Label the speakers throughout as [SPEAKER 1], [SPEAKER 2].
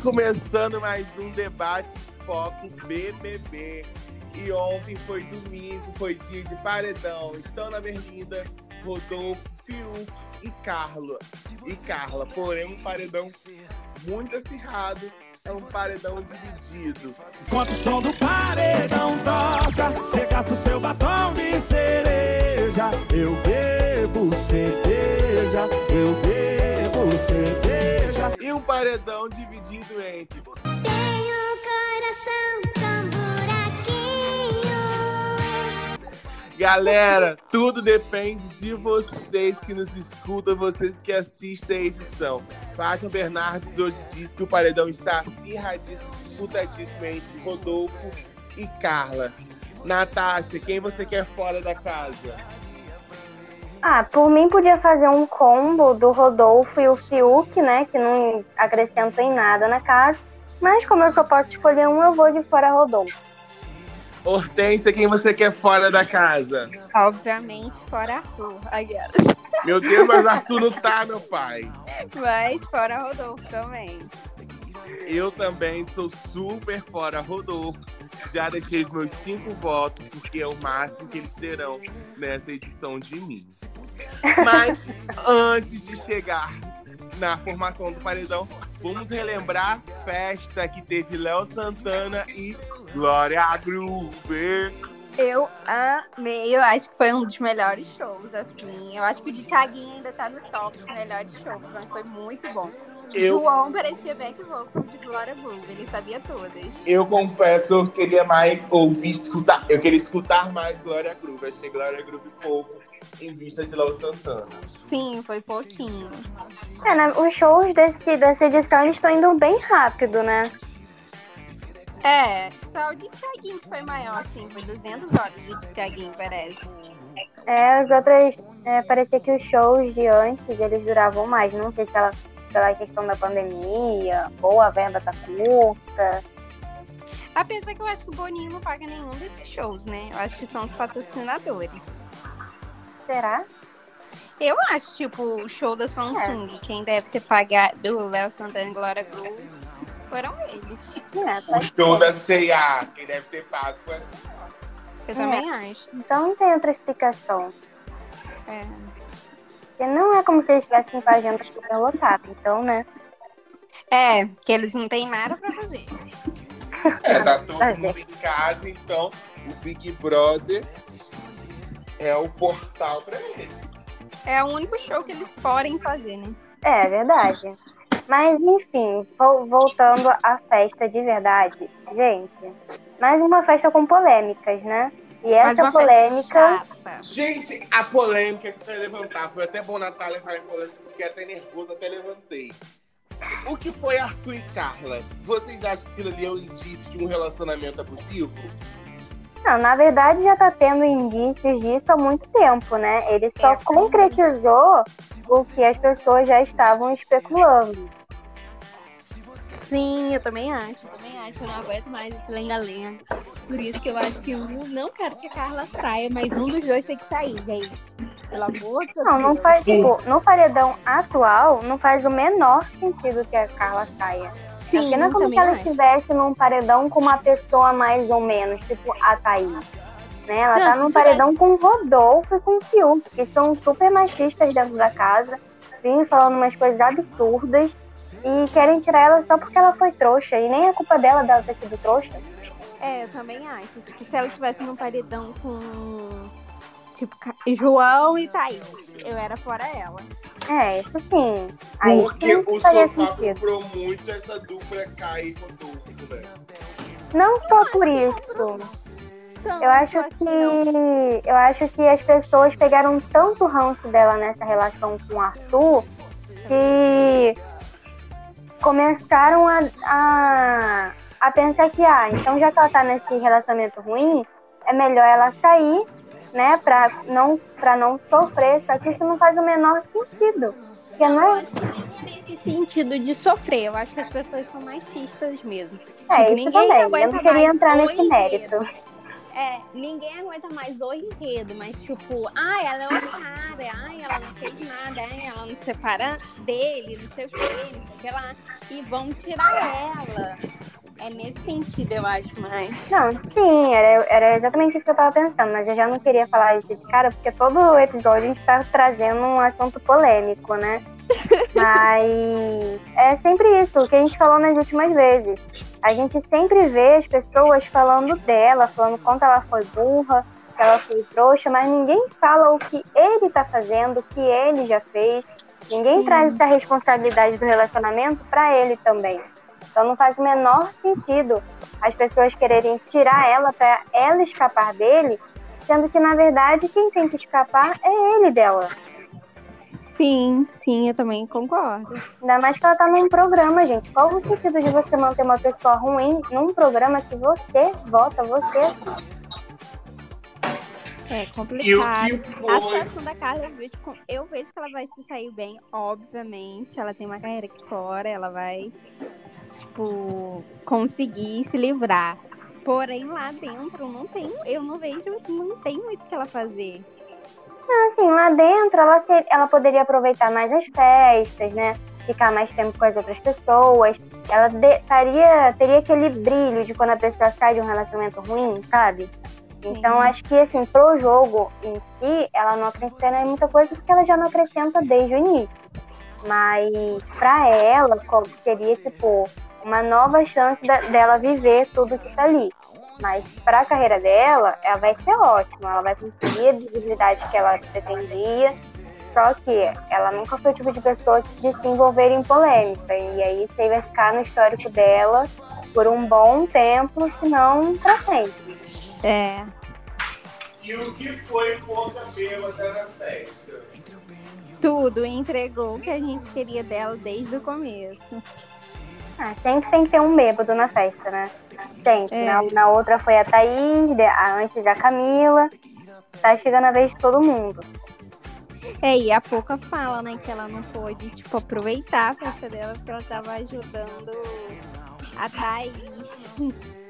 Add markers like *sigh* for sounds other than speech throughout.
[SPEAKER 1] Começando mais um debate de foco BBB. E ontem foi domingo, foi dia de paredão. Estão na berlinda Rodolfo, Fiuk e Carla. E Carla, porém um paredão muito acirrado, é um paredão dividido.
[SPEAKER 2] Enquanto o som do paredão toca, você gasta o seu batom de cereja. Eu bebo cerveja, eu bebo cerveja.
[SPEAKER 1] E um paredão dividido entre
[SPEAKER 3] Tenho um coração com buraquinhos.
[SPEAKER 1] Galera, tudo depende de vocês que nos escutam, vocês que assistem a edição. Fátima Bernardes hoje disse que o paredão está acirradíssimo, disputadíssimo entre Rodolfo e Carla. Natasha, quem você quer fora da casa?
[SPEAKER 4] Ah, por mim podia fazer um combo do Rodolfo e o Fiuk, né? Que não acrescentam em nada na casa. Mas como eu só posso escolher um, eu vou de fora Rodolfo.
[SPEAKER 1] Hortência, quem você quer fora da casa?
[SPEAKER 5] Obviamente, fora Arthur.
[SPEAKER 1] Meu Deus, mas Arthur não tá, meu pai.
[SPEAKER 5] Mas fora Rodolfo também.
[SPEAKER 1] Eu também sou super fora Rodolfo. Já deixei os meus cinco votos, porque é o máximo que eles serão nessa edição de mim. Mas antes de chegar na formação do paredão, vamos relembrar a festa que teve Léo Santana e Glória Groove.
[SPEAKER 5] Eu amei, eu acho que foi um dos melhores shows, assim. Eu acho que o de Thiaguinho ainda tá no top dos melhores shows, mas foi muito bom.
[SPEAKER 1] Eu-
[SPEAKER 5] João parecia back vocal de Glória Groove, ele sabia todas.
[SPEAKER 1] Eu confesso que eu queria mais ouvir, escutar. Eu queria escutar mais Glória Groove. Achei Glória Groove pouco em vista de Léo Santana.
[SPEAKER 5] Sim, foi pouquinho.
[SPEAKER 4] É, né, os shows desse, dessa edição estão indo bem rápido, né?
[SPEAKER 5] É, só o de Thiaguinho que foi maior, assim, foi 200 horas de Thiaguinho, parece.
[SPEAKER 4] É, as outras. É, parecia que os shows de antes eles duravam mais. Não sei se ela, pela questão da pandemia, ou a verba tá curta.
[SPEAKER 5] Apesar que eu acho que o Boninho não paga nenhum desses shows, né? Eu acho que são os patrocinadores.
[SPEAKER 4] Será?
[SPEAKER 5] Eu acho, tipo, o show da Samsung, quem deve ter pagado o Léo Santana e Glória Groove foram eles.
[SPEAKER 4] É,
[SPEAKER 1] O
[SPEAKER 4] pode
[SPEAKER 1] show da C&A, quem deve ter pago foi assim.
[SPEAKER 5] Eu
[SPEAKER 4] É.
[SPEAKER 5] também acho.
[SPEAKER 4] Então não tem outra explicação.
[SPEAKER 5] É.
[SPEAKER 4] Porque não é como se eles estivessem com a agenda super lotada. Então, né?
[SPEAKER 5] É, que eles não têm nada pra fazer. *laughs*
[SPEAKER 1] É, tá todo mundo em casa, então o Big Brother é o portal pra ele.
[SPEAKER 5] É o único show que eles podem fazer, né?
[SPEAKER 4] É, é verdade. Mas, enfim, vol- voltando à festa de verdade. Gente, mais uma festa com polêmicas, né? E essa polêmica.
[SPEAKER 1] Gente, a polêmica que vai levantar, foi até bom Natália falar em polêmica, fiquei até nervoso, até levantei. O que foi Arthur e Carla? Vocês acham que aquilo ali é um indício de um relacionamento abusivo?
[SPEAKER 4] Não, na verdade já tá tendo indícios disso há muito tempo, né? Ele só
[SPEAKER 5] É.
[SPEAKER 4] concretizou o que as pessoas já estavam especulando.
[SPEAKER 5] Sim, eu também acho. Eu também acho. Eu não aguento mais esse lenga-lenga. Por isso que eu acho que um, não quero que a Carla saia, mas um dos dois tem que sair, gente. Pelo amor de Deus.
[SPEAKER 4] Não, não faz, tipo, no paredão atual, não faz o menor sentido que a Carla saia.
[SPEAKER 5] Sim,
[SPEAKER 4] Porque não é como se ela
[SPEAKER 5] acho.
[SPEAKER 4] estivesse num paredão com uma pessoa mais ou menos, tipo a Thaís. Né? Ela
[SPEAKER 5] Não,
[SPEAKER 4] tá num
[SPEAKER 5] tivesse-
[SPEAKER 4] paredão com o Rodolfo e com o Fiuk, que são super machistas dentro da casa, vêm falando umas coisas absurdas e querem tirar ela só porque ela foi trouxa. E nem é culpa dela dela ter sido trouxa.
[SPEAKER 5] É, eu também acho. Tipo, se ela tivesse num paredão com. Tipo, João e Thaís, eu era fora ela.
[SPEAKER 4] É, isso sim. Aí
[SPEAKER 1] Porque
[SPEAKER 4] sim
[SPEAKER 1] o sofá
[SPEAKER 4] sentido.
[SPEAKER 1] comprou muito essa dupla Kai e Rodolfo, né?
[SPEAKER 4] Não só por isso. Eu acho
[SPEAKER 5] assim,
[SPEAKER 4] que
[SPEAKER 5] não.
[SPEAKER 4] eu acho que as pessoas pegaram tanto ranço dela nessa relação com o Arthur que começaram a, a, a pensar que, ah, então já que ela tá nesse relacionamento ruim, é melhor ela sair, né, pra não, pra não sofrer. Só que isso não faz o menor sentido. Porque não
[SPEAKER 5] Eu
[SPEAKER 4] é,
[SPEAKER 5] acho que não tem esse sentido de sofrer. Eu acho que as pessoas são machistas mesmo.
[SPEAKER 4] é
[SPEAKER 5] Tipo,
[SPEAKER 4] isso
[SPEAKER 5] ninguém
[SPEAKER 4] também. Eu não queria entrar nesse mérito.
[SPEAKER 5] É, ninguém aguenta mais o enredo, mas tipo, ai, ela é uma cara, ai, ela não fez nada, ai, ela não se separa dele, não sei o que, não sei o que lá. E vamos tirar ela. É nesse sentido, eu acho, mais.
[SPEAKER 4] Não, sim, era, era exatamente isso que eu tava pensando, mas eu já não queria falar isso de cara, porque todo episódio a gente tá trazendo um assunto polêmico, né? Mas é sempre isso, o que a gente falou nas últimas vezes. A gente sempre vê as pessoas falando dela, falando quanto ela foi burra, que ela foi trouxa, mas ninguém fala o que ele tá fazendo, o que ele já fez. Ninguém traz essa responsabilidade do relacionamento pra ele também. Então não faz o menor sentido as pessoas quererem tirar ela para ela escapar dele, sendo que na verdade quem tem que escapar é ele dela.
[SPEAKER 5] Sim, sim, eu também concordo.
[SPEAKER 4] Ainda mais que ela tá num programa, gente. Qual o sentido de você manter uma pessoa ruim num programa que você vota, você
[SPEAKER 5] É
[SPEAKER 1] E o
[SPEAKER 5] complicado. A situação da Carla, eu vejo, eu vejo que ela vai se sair bem, obviamente. Ela tem uma carreira aqui fora, ela vai, tipo, conseguir se livrar. Porém, lá dentro, não tem, eu não vejo, não tem muito o que ela fazer.
[SPEAKER 4] Assim, lá dentro ela, ser- ela poderia aproveitar mais as festas, né? Ficar mais tempo com as outras pessoas. Ela de- taria, teria aquele brilho de quando a pessoa sai de um relacionamento ruim, sabe? Então
[SPEAKER 5] Sim.
[SPEAKER 4] acho que assim, pro jogo em si, ela não acrescenta muita coisa porque ela já não acrescenta desde o início. Mas pra ela, seria tipo uma nova chance da- dela viver tudo que tá ali. Mas pra carreira dela, ela vai ser ótima. Ela vai conseguir a visibilidade que ela pretendia. Só que ela nunca foi o tipo de pessoa de se envolver em polêmica. E aí isso aí vai ficar no histórico dela por um bom tempo, se não pra sempre.
[SPEAKER 5] É.
[SPEAKER 1] E o que foi Força Bêbada na festa?
[SPEAKER 5] Tudo, entregou o que a gente queria dela desde o começo.
[SPEAKER 4] Ah, sempre tem que ter um bêbado na festa, né? Sempre.
[SPEAKER 5] É.
[SPEAKER 4] Na, na outra foi a Thaís, a- antes a Camila. Tá chegando a vez de todo mundo.
[SPEAKER 5] É, e a Pouca fala, né, que ela não pôde, tipo, aproveitar a festa dela porque ela tava ajudando a Thaís. *laughs*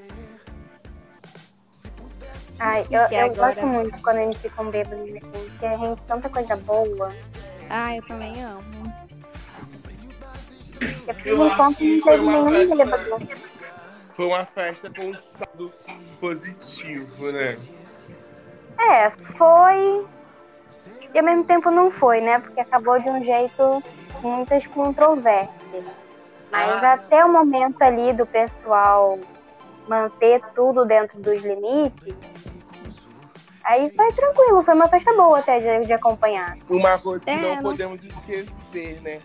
[SPEAKER 4] Ai, eu, eu
[SPEAKER 5] agora?
[SPEAKER 4] gosto muito quando eles ficam bêbados, assim, porque rende tanta coisa boa.
[SPEAKER 5] Ah, eu também amo.
[SPEAKER 4] Porque por
[SPEAKER 1] Eu acho
[SPEAKER 4] enquanto não teve nenhum bêbado.
[SPEAKER 1] Foi uma festa com um saldo positivo, né?
[SPEAKER 4] É, foi. E ao mesmo tempo não foi, né? Porque acabou de um jeito com muitas controvérsias. Mas
[SPEAKER 1] Ah.
[SPEAKER 4] até o momento ali do pessoal manter tudo dentro dos limites, aí foi tranquilo, foi uma festa boa até de, de acompanhar.
[SPEAKER 1] Uma coisa que
[SPEAKER 5] É,
[SPEAKER 1] não
[SPEAKER 5] não-
[SPEAKER 1] podemos esquecer, né?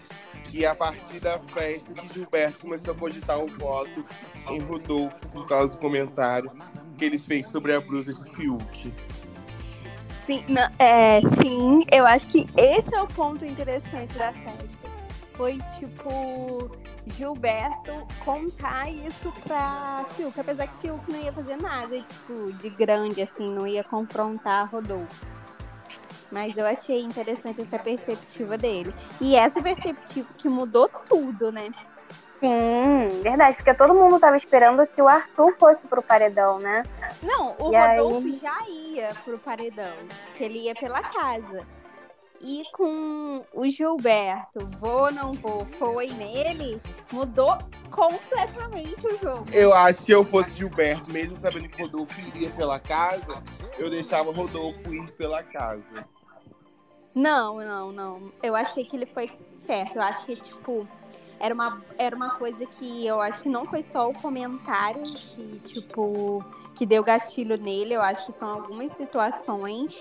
[SPEAKER 1] Que a partir da festa que Gilberto começou a cogitar o voto em Rodolfo por causa do comentário que ele fez sobre a blusa de Fiuk.
[SPEAKER 5] Sim, não, é, sim, eu acho que esse é o ponto interessante da festa. Foi, tipo, Gilberto contar isso pra Fiuk, apesar que Fiuk não ia fazer nada, tipo, de grande, assim, não ia confrontar Rodolfo. Mas eu achei interessante essa perspectiva dele. E essa perspectiva que mudou tudo, né?
[SPEAKER 4] Sim, verdade, porque todo mundo tava esperando que o Arthur fosse pro paredão, né?
[SPEAKER 5] Não, o
[SPEAKER 4] E aí?
[SPEAKER 5] Rodolfo já ia pro paredão, que ele ia pela casa. E com o Gilberto, vou, não vou, foi nele, mudou completamente o jogo.
[SPEAKER 1] Eu acho que se eu fosse Gilberto, mesmo sabendo que Rodolfo iria pela casa, eu deixava Rodolfo ir pela casa.
[SPEAKER 5] Não, não, não. Eu achei que ele foi certo. Eu acho que, tipo, era uma, era uma coisa que eu acho que não foi só o comentário que, tipo, que deu gatilho nele. Eu acho que são algumas situações.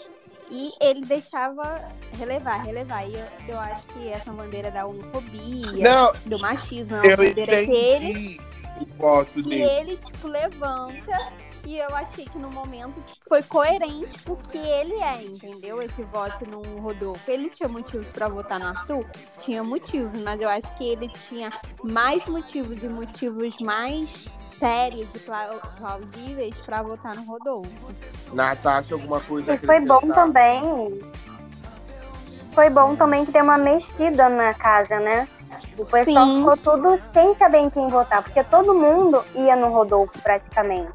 [SPEAKER 5] E ele deixava relevar, relevar. E eu, eu acho que essa bandeira da homofobia,
[SPEAKER 1] Não,
[SPEAKER 5] do machismo, é uma bandeira que ele
[SPEAKER 1] entendi o voto
[SPEAKER 5] e
[SPEAKER 1] dele.
[SPEAKER 5] ele, tipo, levanta. E eu achei que no momento tipo, foi coerente porque ele é, entendeu? Esse voto no Rodolfo. Ele tinha motivos pra votar no Açul? Tinha motivos, mas eu acho que ele tinha mais motivos e motivos mais sérios e pla- plausíveis pra votar no Rodolfo.
[SPEAKER 1] Natasha, alguma coisa
[SPEAKER 4] E foi bom também. Foi bom também que deu uma mexida na casa, né? O pessoal
[SPEAKER 5] Sim.
[SPEAKER 4] ficou tudo sem saber em quem votar, porque todo mundo ia no Rodolfo praticamente.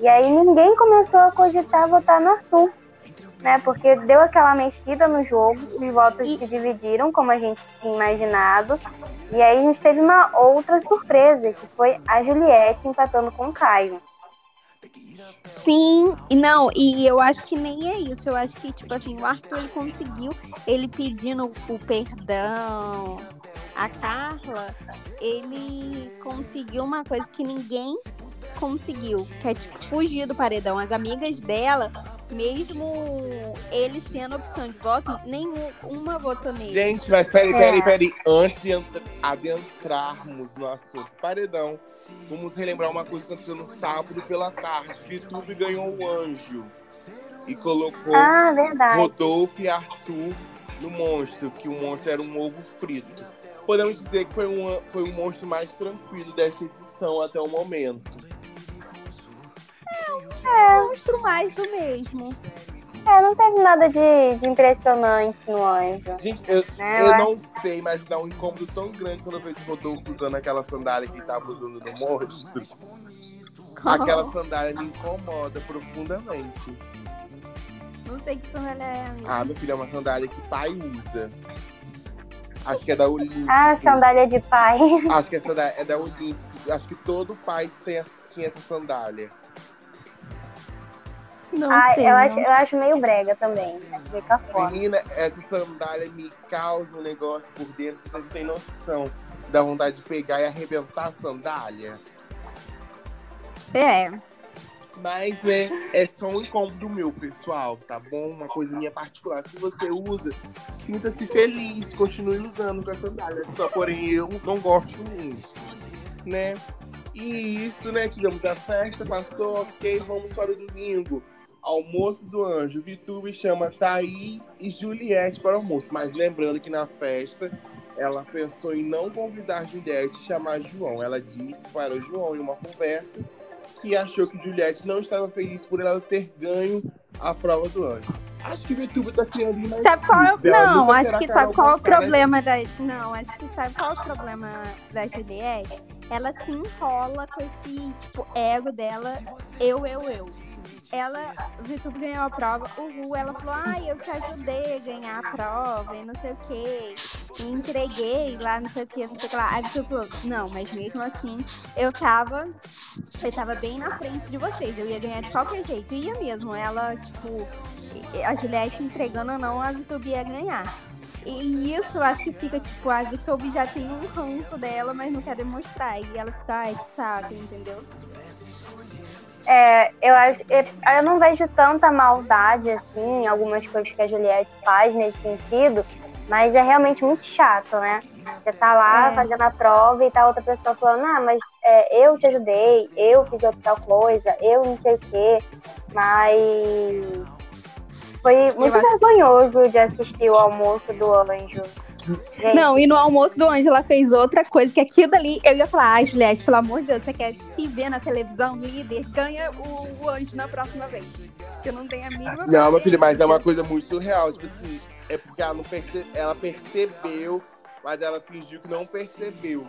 [SPEAKER 4] E aí ninguém começou a cogitar votar no Arthur. Né, porque deu aquela mexida no jogo, os votos
[SPEAKER 5] E-
[SPEAKER 4] se dividiram, como a gente tinha imaginado. E aí a gente teve uma outra surpresa, que foi a Juliette empatando com o Caio.
[SPEAKER 5] Sim, e não, e eu acho que nem é isso. Eu acho que, tipo assim, o Arthur ele conseguiu, ele pedindo o perdão a Carla, ele conseguiu uma coisa que ninguém conseguiu, que é tipo fugir do paredão. As amigas dela, mesmo ele sendo opção de voto, nenhuma votou nele.
[SPEAKER 1] Gente, mas peraí,
[SPEAKER 4] É.
[SPEAKER 1] peraí, peraí. Antes de entra- adentrarmos no assunto paredão, vamos relembrar uma coisa que aconteceu no sábado pela tarde. Vitube ganhou um anjo e colocou
[SPEAKER 4] Ah.
[SPEAKER 1] Rodolfo e Arthur no monstro, que o monstro era um ovo frito. Podemos dizer que foi um, foi um monstro mais tranquilo dessa edição até o momento.
[SPEAKER 5] Monstro mais do mesmo.
[SPEAKER 4] É, não teve nada de, de impressionante no anjo.
[SPEAKER 1] Gente, eu,
[SPEAKER 4] É,
[SPEAKER 1] eu não sei, mas dá um incômodo tão grande quando eu vejo o Rodolfo usando aquela sandália que ele tava usando no monstro. Aquela sandália me incomoda profundamente.
[SPEAKER 5] Não sei que sandália é, amiga.
[SPEAKER 1] Ah, meu filho, é uma sandália que pai usa. Acho que é da Olímpicos.
[SPEAKER 4] Ah, sandália de pai.
[SPEAKER 1] Acho que essa da, é da Olímpicos. Acho que todo pai tem, tinha essa sandália.
[SPEAKER 5] Não
[SPEAKER 4] Ah,
[SPEAKER 5] sei.
[SPEAKER 4] eu,
[SPEAKER 5] não.
[SPEAKER 4] acho, eu acho meio brega também. né? Fica fora.
[SPEAKER 1] Menina, essa sandália me causa um negócio por dentro que você não tem noção. Dá vontade de pegar e arrebentar a sandália.
[SPEAKER 5] É.
[SPEAKER 1] Mas, né, é só um incômodo meu, pessoal, tá bom? Uma coisa minha particular. Se você usa, sinta-se feliz, continue usando com a sandália. Só, porém, eu não gosto muito, né? E isso, né, tivemos a festa, passou, ok, vamos para o domingo. Almoço do Anjo. Vitube chama Thaís e Juliette para o almoço. Mas lembrando que na festa, ela pensou em não convidar Juliette e chamar João. Ela disse para o João em uma conversa que achou que Juliette não estava feliz por ela ter ganho a prova do anjo. Acho que Vitube tá criando mais
[SPEAKER 5] Sabe qual é o... Não, acho que sabe qual o problema da. Não, acho que sabe qual o problema da Juliette? Ela se enrola com esse, tipo, ego dela, eu, eu, eu. Ela, o Vitube ganhou a prova, uhul, ela falou, ai, eu te ajudei a ganhar a prova e não sei o quê. E entreguei lá, não sei o quê, não sei o que lá. Aí Vitube falou, não, mas mesmo assim, eu tava. Eu tava bem na frente de vocês, eu ia ganhar de qualquer jeito. Ia mesmo, ela, tipo, a Juliette entregando ou não, a Vitube ia ganhar. E isso eu acho que fica, tipo, a Vitube já tem um ranço dela, mas não quer demonstrar. E ela fica, ai, saco, entendeu?
[SPEAKER 4] É, eu acho, eu, não vejo tanta maldade assim em algumas coisas que a Juliette faz nesse sentido, mas é realmente muito chato, né? Você tá lá
[SPEAKER 5] É.
[SPEAKER 4] fazendo a prova e tá outra pessoa falando, ah, mas é, eu te ajudei, eu fiz outra tal coisa, eu não sei o quê, mas foi muito vergonhoso de assistir o almoço do anjo. Gente,
[SPEAKER 5] Não, e no almoço do Anjo ela fez outra coisa, que aquilo dali, eu ia falar, ai, Juliette, pelo amor de Deus, você quer se ver na televisão, líder, ganha o, o Anjo na próxima vez. Que eu não tenho a mínima
[SPEAKER 1] Não, meu filho, mas é uma coisa muito surreal. Tipo assim, é porque ela não perce... ela percebeu, mas ela fingiu que não percebeu.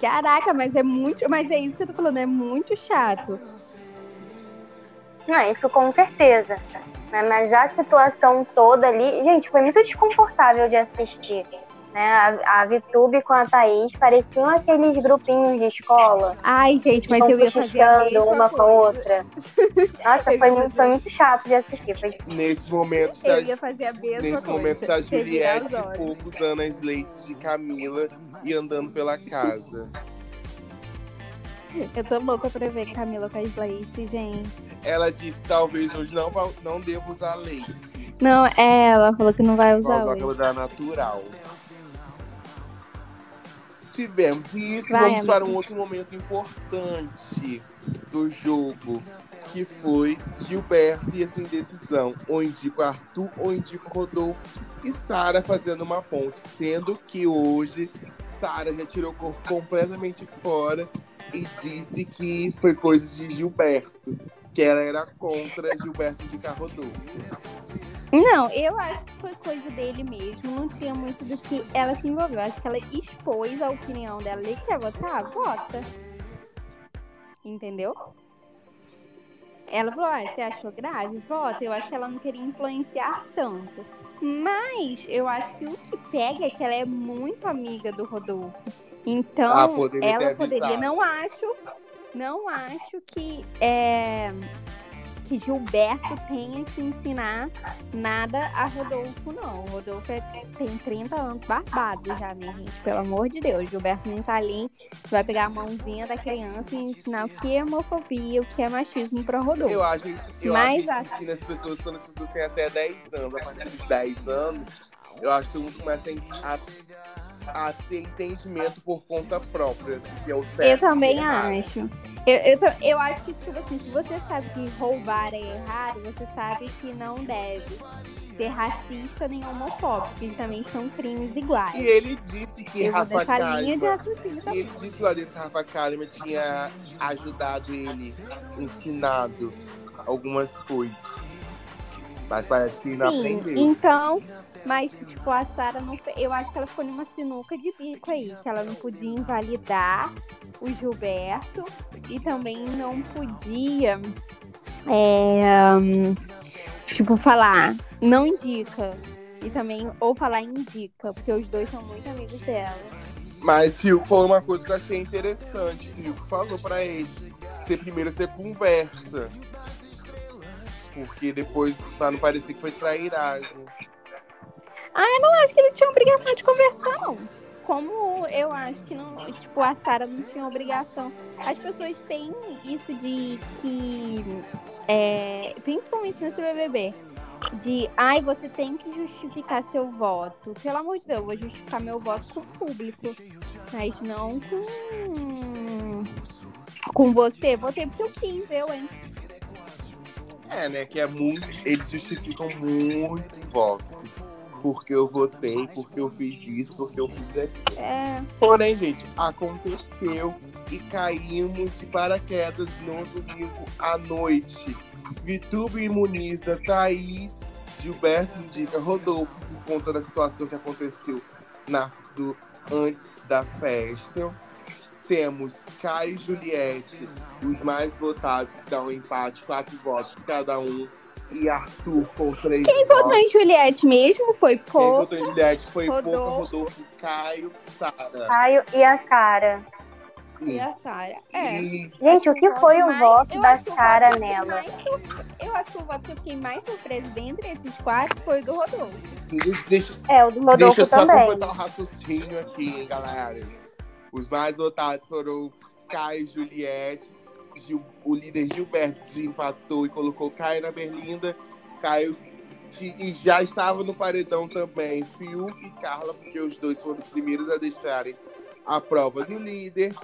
[SPEAKER 5] Caraca, mas é muito. Mas é isso que eu tô falando, é muito chato.
[SPEAKER 4] Não, isso com certeza. né? Mas a situação toda ali, gente, foi muito desconfortável de assistir. Né? A, a Vitube com a Thaís pareciam aqueles grupinhos de escola.
[SPEAKER 5] Ai, gente, mas eu ia fazer a mesma
[SPEAKER 4] uma com a outra. Nossa, *laughs* foi muito, foi muito chato de assistir. Foi
[SPEAKER 1] Nesse momento,
[SPEAKER 5] Eu
[SPEAKER 1] tá...
[SPEAKER 5] ia fazer a mesma
[SPEAKER 1] Nesse
[SPEAKER 5] coisa.
[SPEAKER 1] momento a
[SPEAKER 5] Revirar
[SPEAKER 1] Juliette usando as laces de Camila e andando pela casa.
[SPEAKER 5] Eu tô louca pra ver Camila com a Slace, gente.
[SPEAKER 1] Ela disse que talvez hoje não, não devo usar lace.
[SPEAKER 5] Não, é, ela falou que não vai usar
[SPEAKER 1] usar
[SPEAKER 5] hoje.
[SPEAKER 1] aquela da natural. Tivemos. Isso,
[SPEAKER 5] Vai,
[SPEAKER 1] vamos
[SPEAKER 5] amiga.
[SPEAKER 1] para um outro momento importante do jogo, que foi Gilberto e a sua indecisão. Ou indico Arthur, ou indico Rodolfo. E Sara fazendo uma ponte. Sendo que hoje Sara já tirou o corpo completamente fora e disse que foi coisa de Gilberto. Que ela era contra Gilberto de Rodolfo.
[SPEAKER 5] Não, eu acho que foi coisa dele mesmo. Não tinha muito do que ela se envolveu. Acho que ela expôs a opinião dela. Ele quer votar? Vota. Entendeu? ela falou, ah, você achou grave? Vota. Eu acho que ela não queria influenciar tanto. Mas eu acho que o que pega é que ela é muito amiga do Rodolfo. Então,
[SPEAKER 1] Ah, poderia
[SPEAKER 5] ela poderia. Não acho. Não acho que. É, que Gilberto tenha que ensinar nada a Rodolfo, não. O Rodolfo é- tem 30 anos barbado já, né, gente? Pelo amor de Deus. Gilberto não tá ali, vai pegar a mãozinha da criança e ensinar o que é homofobia, o que é machismo pra Rodolfo.
[SPEAKER 1] Eu acho que a gente,
[SPEAKER 5] Mas
[SPEAKER 1] a ensina as pessoas quando as pessoas têm até 10 anos. A partir dos 10 anos, eu acho que todo mundo começa a, a ter entendimento por conta própria, que é o certo.
[SPEAKER 5] Eu também acho. Eu, eu, eu acho que, tipo assim, se você sabe que roubar é errado, você sabe que não deve ser racista nem homofóbico, que também são crimes iguais.
[SPEAKER 1] E ele disse que
[SPEAKER 5] eu
[SPEAKER 1] Rafa
[SPEAKER 5] também.
[SPEAKER 1] ele disse lá dentro que Rafa Kalimann tinha ajudado ele, ensinado algumas coisas. Mas parece que não
[SPEAKER 5] Sim,
[SPEAKER 1] aprendeu.
[SPEAKER 5] então, mas tipo, a Sara não. Eu acho que ela ficou numa sinuca de bico aí, que ela não podia invalidar o Gilberto e também não podia é, hum, tipo, falar, não indica. E também, ou falar indica, porque os dois são muito amigos dela.
[SPEAKER 1] Mas Fiuk falou uma coisa que eu achei interessante. Fiuk falou pra ele: você primeiro você conversa. Porque depois, pra não parecer que foi trairagem.
[SPEAKER 5] Eu acho que ele tinha obrigação de conversar, não. Como eu acho que não, tipo, a Sara não tinha obrigação. As pessoas têm isso de que, é, principalmente nesse BBB, de, ai, você tem que justificar seu voto. Pelo amor de Deus, eu vou justificar meu voto com o público, mas não com com você. Votei porque eu quis, eu, hein?
[SPEAKER 1] É, né? Que é muito. Eles justificam muito voto. Porque eu votei, porque eu fiz isso, porque eu fiz aquilo.
[SPEAKER 5] É,
[SPEAKER 1] Porém, gente, aconteceu e caímos de paraquedas no domingo à noite. Vitube imuniza Thaís, Gilberto indica Rodolfo por conta da situação que aconteceu na, do, antes da festa. Temos Caio e Juliette, os mais votados, que dá um empate, quatro votos cada um. E Arthur com três
[SPEAKER 5] Quem
[SPEAKER 1] votos.
[SPEAKER 5] votou em Juliette mesmo foi
[SPEAKER 1] Quem
[SPEAKER 5] pouco.
[SPEAKER 1] votou em Juliette foi
[SPEAKER 5] Rodolfo.
[SPEAKER 1] Pouca, Rodolfo, Caio, Sara.
[SPEAKER 4] Caio e a Sara.
[SPEAKER 5] E a Sara. É.
[SPEAKER 1] E
[SPEAKER 4] Gente, o que foi o voto
[SPEAKER 5] eu
[SPEAKER 4] da Sara nela?
[SPEAKER 5] Eu acho que o voto que eu fiquei mais surpresa dentre esses quatro foi o do Rodolfo.
[SPEAKER 1] Deixa, deixa,
[SPEAKER 4] É, o do Rodolfo
[SPEAKER 1] deixa eu só
[SPEAKER 4] também.
[SPEAKER 1] completar o raciocínio aqui, hein, galera. Os mais votados foram Caio e Juliette. Gil- o líder Gilberto desempatou e colocou Caio na Berlinda. Caio e já estava no paredão também Fiuk e Carla, porque os dois foram os primeiros a deixarem a prova do líder.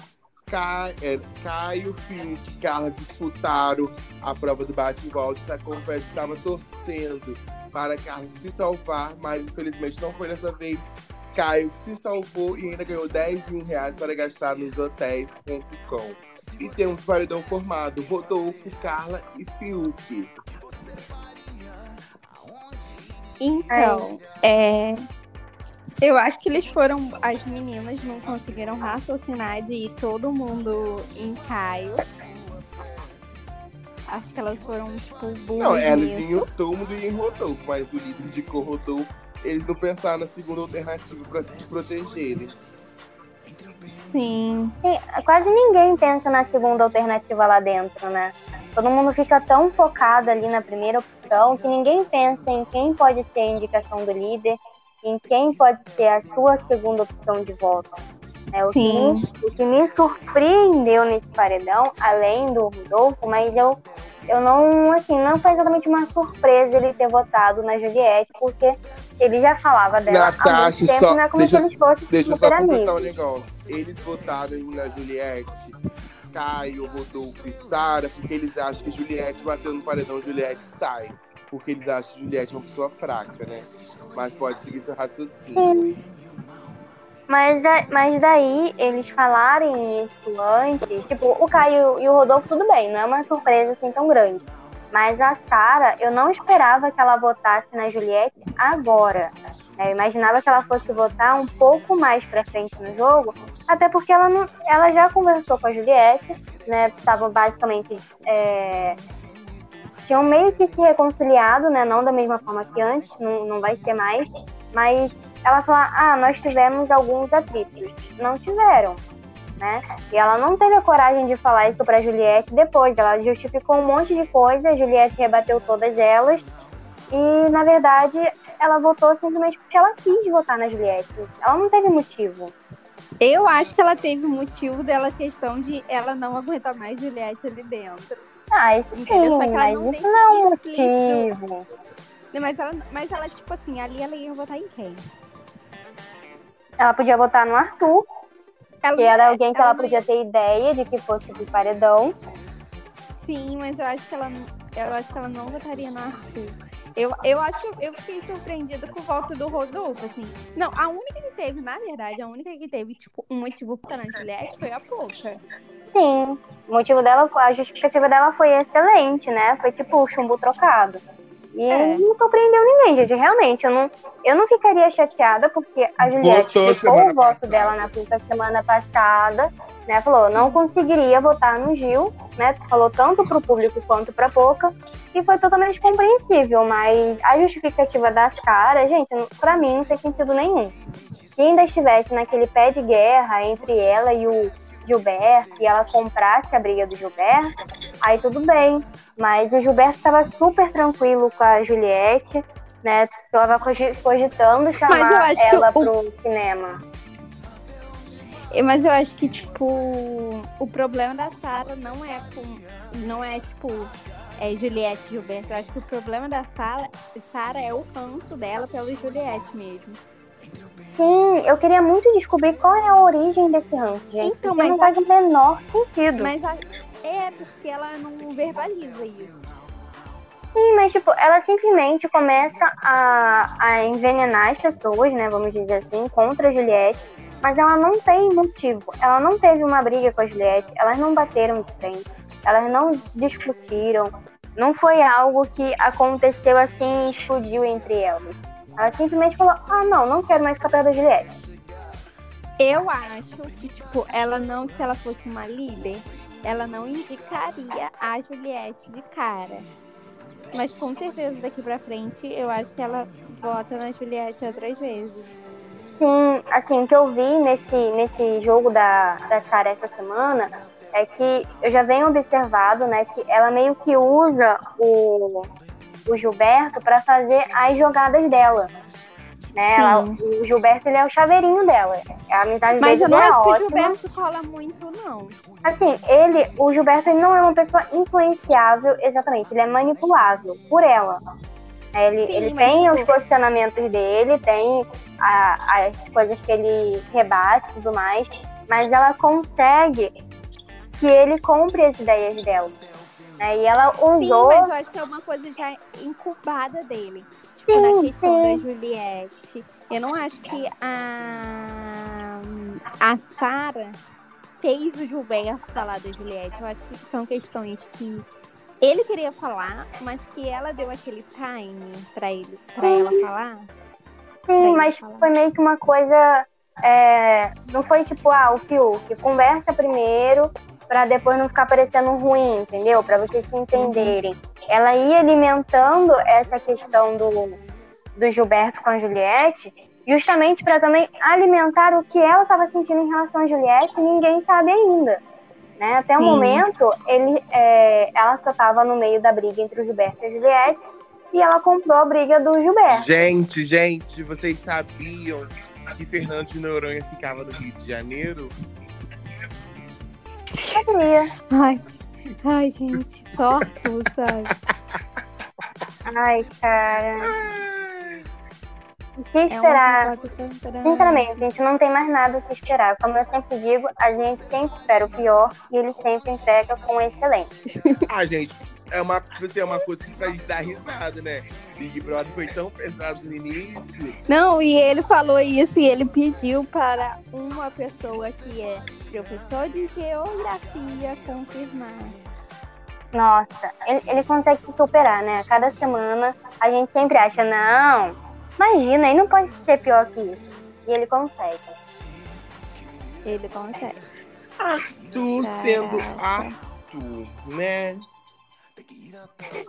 [SPEAKER 1] É, Caio, Fiuk e Carla disputaram a prova do bate e volta. Confesso que estava torcendo para Carlos se salvar, mas infelizmente não foi dessa vez. Caio se salvou e ainda ganhou 10 mil reais para gastar nos hotéis.com. E temos o paredão formado: Rodolfo, Carla e Fiuk.
[SPEAKER 5] Então, é. Eu acho que eles foram. As meninas não conseguiram raciocinar de ir todo mundo em Caio. Acho que elas foram, tipo, burras.
[SPEAKER 1] Não, elas
[SPEAKER 5] nisso.
[SPEAKER 1] iam todo mundo ia em Rodolfo, mas o líder indicou Rodolfo. Eles não pensaram na segunda alternativa para se protegerem.
[SPEAKER 5] Sim.
[SPEAKER 4] Sim, Quase ninguém pensa na segunda alternativa lá dentro, né? Todo mundo fica tão focado ali na primeira opção que ninguém pensa em quem pode ser a indicação do líder, em quem pode ser a sua segunda opção de voto. É, o, que
[SPEAKER 5] Sim.
[SPEAKER 4] me, o que me surpreendeu nesse paredão, além do Rodolfo, mas eu, eu não, assim, não foi exatamente uma surpresa ele ter votado na Juliette, porque ele já falava dela há muito
[SPEAKER 1] Natasha,
[SPEAKER 4] tempo,
[SPEAKER 1] só-
[SPEAKER 4] não é como
[SPEAKER 1] deixa-
[SPEAKER 4] se eles fossem
[SPEAKER 1] Deixa eu
[SPEAKER 4] super
[SPEAKER 1] só completar um negócio. Eles votaram na Juliette, Caio, Rodolfo e Sara, porque eles acham que Juliette bateu no paredão, Juliette sai. Porque eles acham que Juliette é uma pessoa fraca, né? Mas pode seguir seu raciocínio.
[SPEAKER 4] Mas, mas daí eles falarem isso antes, tipo, o Caio e o Rodolfo, tudo bem, não é uma surpresa assim tão grande. Mas a Sara, eu não esperava que ela votasse na Juliette agora. Eu imaginava que ela fosse votar um pouco mais pra frente no jogo, até porque ela, não, ela já conversou com a Juliette, né? Estavam basicamente é, tinham meio que se reconciliado, né? Não da mesma forma que antes, não, não vai ser mais. Mas ela fala, ah, nós tivemos alguns atritos. Não tiveram, né? E ela não teve a coragem de falar isso pra Juliette depois. Ela justificou um monte de coisa, a Juliette rebateu todas elas. E, na verdade, ela votou simplesmente porque ela quis votar na Juliette. Ela não teve motivo.
[SPEAKER 5] Eu acho que ela teve o motivo dela questão de ela não aguentar mais Juliette ali dentro.
[SPEAKER 4] Ah, isso sim,
[SPEAKER 5] Entendeu? Só que ela
[SPEAKER 4] mas
[SPEAKER 5] não
[SPEAKER 4] isso não é um motivo.
[SPEAKER 5] Mas ela, mas ela, tipo assim, ali ela ia votar em quem?
[SPEAKER 4] Ela podia votar no Arthur,
[SPEAKER 5] Ela
[SPEAKER 4] que
[SPEAKER 5] não-
[SPEAKER 4] era alguém que ela
[SPEAKER 5] não
[SPEAKER 4] podia ter ideia de que fosse do paredão.
[SPEAKER 5] Sim, mas eu acho que ela, eu acho que ela não votaria no Arthur. Eu, eu acho que eu, fiquei surpreendida com o voto do Rodolfo, assim. Não, a única que teve, na verdade, a única que teve, tipo, um motivo pra na Juliette foi a Pouca.
[SPEAKER 4] Sim, o motivo dela, a justificativa dela foi excelente, né? Foi tipo o chumbo trocado. E
[SPEAKER 5] É.
[SPEAKER 4] não surpreendeu ninguém, gente. Realmente, eu não, eu não ficaria chateada porque a Juliette
[SPEAKER 1] semana
[SPEAKER 4] o voto
[SPEAKER 1] passada.
[SPEAKER 4] dela na puta semana passada, né? Falou, não conseguiria votar no Gil, né? Falou tanto pro público quanto pra Pouca. E foi totalmente compreensível, mas a justificativa das caras, gente, pra mim não fez sentido nenhum. Se ainda estivesse naquele pé de guerra entre ela e o Gilberto, e ela comprasse a briga do Gilberto, aí tudo bem. Mas o Gilberto estava super tranquilo com a Juliette, né? Tava cogi- cogitando chamar ela
[SPEAKER 5] o-
[SPEAKER 4] pro cinema.
[SPEAKER 5] E- Mas eu acho que, tipo, o problema da Sara não é com. Não é, tipo, é Juliette e Gilberto. Eu acho que o problema da Sara Sara é o ranço dela pela Juliette mesmo.
[SPEAKER 4] Sim, eu queria muito descobrir qual é a origem desse ranço, gente.
[SPEAKER 5] Então, mas
[SPEAKER 4] não faz o menor sentido.
[SPEAKER 5] Mas a- é porque ela não verbaliza isso.
[SPEAKER 4] Sim, mas tipo, ela simplesmente começa a, a envenenar as pessoas, né? Vamos dizer assim, contra a Juliette. Mas ela não tem motivo. Ela não teve uma briga com a Juliette. Elas não bateram de frente. Elas não discutiram. Não foi algo que aconteceu assim e explodiu entre elas. Ela simplesmente falou: Ah, não, não quero mais perto da Juliette.
[SPEAKER 5] Eu acho que, tipo, ela não, se ela fosse uma líder, ela não indicaria a Juliette de cara. Mas com certeza daqui pra frente, eu acho que ela vota na Juliette outras vezes.
[SPEAKER 4] Sim, assim, o que eu vi nesse, nesse jogo da, da Sarah essa semana é que eu já venho observado, né, que ela meio que usa o, o Gilberto para fazer as jogadas dela. Né? Ela- o Gilberto ele é o chaveirinho dela. A amizade
[SPEAKER 5] Mas eu não
[SPEAKER 4] é
[SPEAKER 5] acho que o
[SPEAKER 4] ótima.
[SPEAKER 5] Gilberto cola muito, não.
[SPEAKER 4] Assim, ele, o Gilberto ele não é uma pessoa influenciável exatamente, ele é manipulável por ela. Ele,
[SPEAKER 5] Sim,
[SPEAKER 4] ele tem
[SPEAKER 5] tipo-
[SPEAKER 4] os posicionamentos dele, tem a- as coisas que ele rebate e tudo mais, mas ela consegue que ele compre as ideias dela. Né? E ela
[SPEAKER 5] Sim,
[SPEAKER 4] usou.
[SPEAKER 5] mas eu acho que é uma coisa já incubada dele. Tipo, na
[SPEAKER 4] Sim,
[SPEAKER 5] questão
[SPEAKER 4] sim.
[SPEAKER 5] da Juliette. Eu não acho que a, a Sara fez o Gilberto falar da Juliette. Eu acho que são questões que ele queria falar, mas que ela deu aquele time pra ele, pra ela falar.
[SPEAKER 4] Sim, mas
[SPEAKER 5] falar.
[SPEAKER 4] foi meio que uma coisa. é, não foi tipo, ah, o Fiuk, conversa primeiro pra depois não ficar parecendo ruim, entendeu? Pra vocês se entenderem. Ela ia alimentando essa questão do, do Gilberto com a Juliette, justamente pra também alimentar o que ela estava sentindo em relação a Juliette, ninguém sabe ainda. Né? Até o
[SPEAKER 5] Sim.
[SPEAKER 4] momento, ele, é, ela só estava no meio da briga entre o Gilberto e a Juliette, e ela comprou a briga do Gilberto.
[SPEAKER 1] Gente, gente, vocês sabiam que Fernando de Noronha ficava no Rio de Janeiro?
[SPEAKER 4] Sabia.
[SPEAKER 5] Ai, ai, gente, só tu, sabe?
[SPEAKER 4] Ai, cara. O que
[SPEAKER 5] É
[SPEAKER 4] esperar?
[SPEAKER 5] sempre-
[SPEAKER 4] Sinceramente, a gente não tem mais nada o que esperar. Como eu sempre digo, a gente sempre espera o pior e ele sempre entrega com excelente. *laughs*
[SPEAKER 1] Ah, gente, é uma, assim, é uma coisa que gente dar risada, né? Big Brother foi tão pesado no início.
[SPEAKER 5] Não, e ele falou isso e ele pediu para uma pessoa que é professor de geografia confirmar.
[SPEAKER 4] Nossa, ele, ele consegue se superar, né? Cada semana a gente sempre acha, não, imagina, ele não pode ser pior que isso. E ele consegue.
[SPEAKER 5] Ele consegue.
[SPEAKER 1] Tu
[SPEAKER 5] Caraca.
[SPEAKER 1] sendo Arthur, né?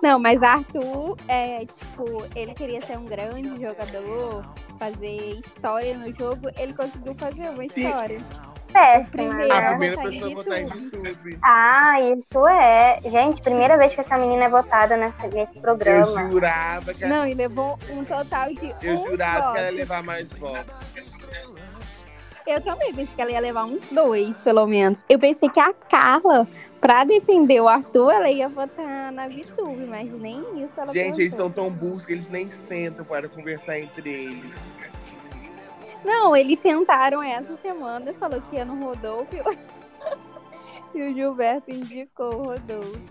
[SPEAKER 5] Não, mas Arthur, é, tipo, ele queria ser um grande jogador, fazer história no jogo, ele conseguiu fazer uma história.
[SPEAKER 4] Péssima.
[SPEAKER 5] Primeiro.
[SPEAKER 1] A primeira
[SPEAKER 5] votar em
[SPEAKER 1] pessoa a votar em
[SPEAKER 5] YouTube.
[SPEAKER 4] Ah, isso é. Gente, primeira vez que essa menina é votada nessa, nesse
[SPEAKER 1] Eu
[SPEAKER 4] programa.
[SPEAKER 1] jurava que ela,
[SPEAKER 5] Não, e levou um total de
[SPEAKER 1] eu
[SPEAKER 5] um
[SPEAKER 1] jurava que ela ia
[SPEAKER 5] voto.
[SPEAKER 1] levar mais votos.
[SPEAKER 5] Eu também pensei que ela ia levar uns dois, pelo menos. Eu pensei que a Carla, pra defender o Arthur, ela ia votar na VTube, mas nem isso ela
[SPEAKER 1] Gente, eles
[SPEAKER 5] pensou.
[SPEAKER 1] são tão burros que eles nem sentam para conversar entre eles.
[SPEAKER 5] Não, eles sentaram essa semana falou que ia no Rodolfo *laughs* e o Gilberto indicou o Rodolfo.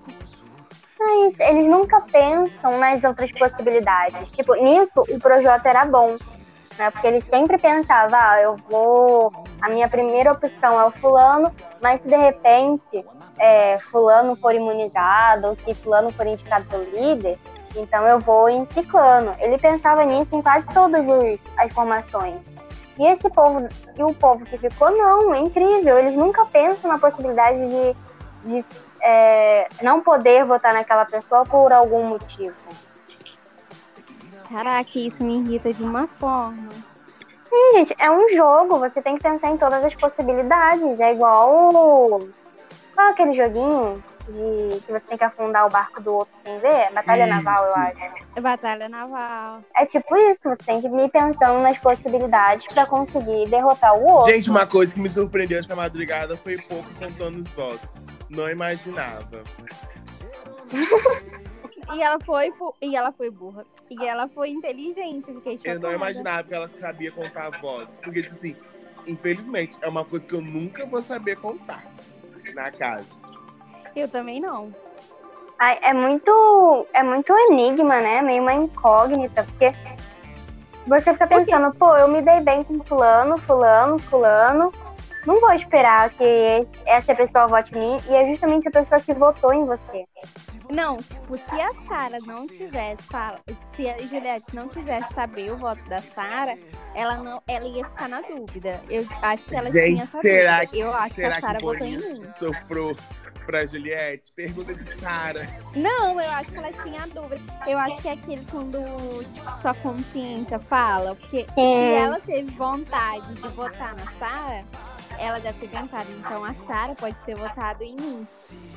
[SPEAKER 4] Mas eles nunca pensam nas outras possibilidades. Tipo, nisso o Projota era bom. Né? Porque ele sempre pensava, ah, eu vou. A minha primeira opção é o fulano, mas se de repente é, fulano for imunizado ou se fulano for indicado pelo líder, então eu vou em ciclano. Ele pensava nisso em quase todas as formações. E esse povo, e o povo que ficou, não, é incrível. Eles nunca pensam na possibilidade de, de é, não poder votar naquela pessoa por algum motivo.
[SPEAKER 5] Caraca, isso me irrita de uma forma.
[SPEAKER 4] Sim, gente, é um jogo, você tem que pensar em todas as possibilidades. É igual. Qual é aquele joguinho de que você tem que afundar o barco do outro sem ver? Batalha
[SPEAKER 1] Isso.
[SPEAKER 4] Naval, eu acho.
[SPEAKER 5] Batalha naval.
[SPEAKER 4] É tipo isso, você tem que ir pensando nas possibilidades pra conseguir derrotar o outro.
[SPEAKER 1] Gente, uma coisa que me surpreendeu essa madrugada foi pouco contando os votos. Não imaginava.
[SPEAKER 5] E ela foi bu- e ela foi burra. E ela foi inteligente, fiquei chocada.
[SPEAKER 1] Eu não imaginava que ela sabia contar votos. Porque, tipo assim, infelizmente, é uma coisa que eu nunca vou saber contar na casa.
[SPEAKER 5] Eu também não.
[SPEAKER 4] Ai, é muito. É muito enigma, né? Meio uma incógnita, porque você fica pensando, pô, eu me dei bem com fulano, fulano, fulano. Não vou esperar que essa pessoa vote em mim e é justamente a pessoa que votou em você.
[SPEAKER 5] Não, tipo, se a Sara não tivesse se a Juliette não quisesse saber o voto da Sara, ela não, ela ia ficar na dúvida. Eu acho que ela tinha
[SPEAKER 1] Gente,
[SPEAKER 5] essa
[SPEAKER 1] será
[SPEAKER 5] dúvida.
[SPEAKER 1] que,
[SPEAKER 5] Eu acho que a Sara votou em mim.
[SPEAKER 1] soprou pra Juliette? Pergunta de Sara.
[SPEAKER 5] Não, eu acho que ela tinha dúvida. Eu acho que é aquele quando sua consciência fala, porque se
[SPEAKER 4] Sim.
[SPEAKER 5] ela teve vontade de votar na Sara, ela deve ter pensado, então a Sara pode ter votado em mim.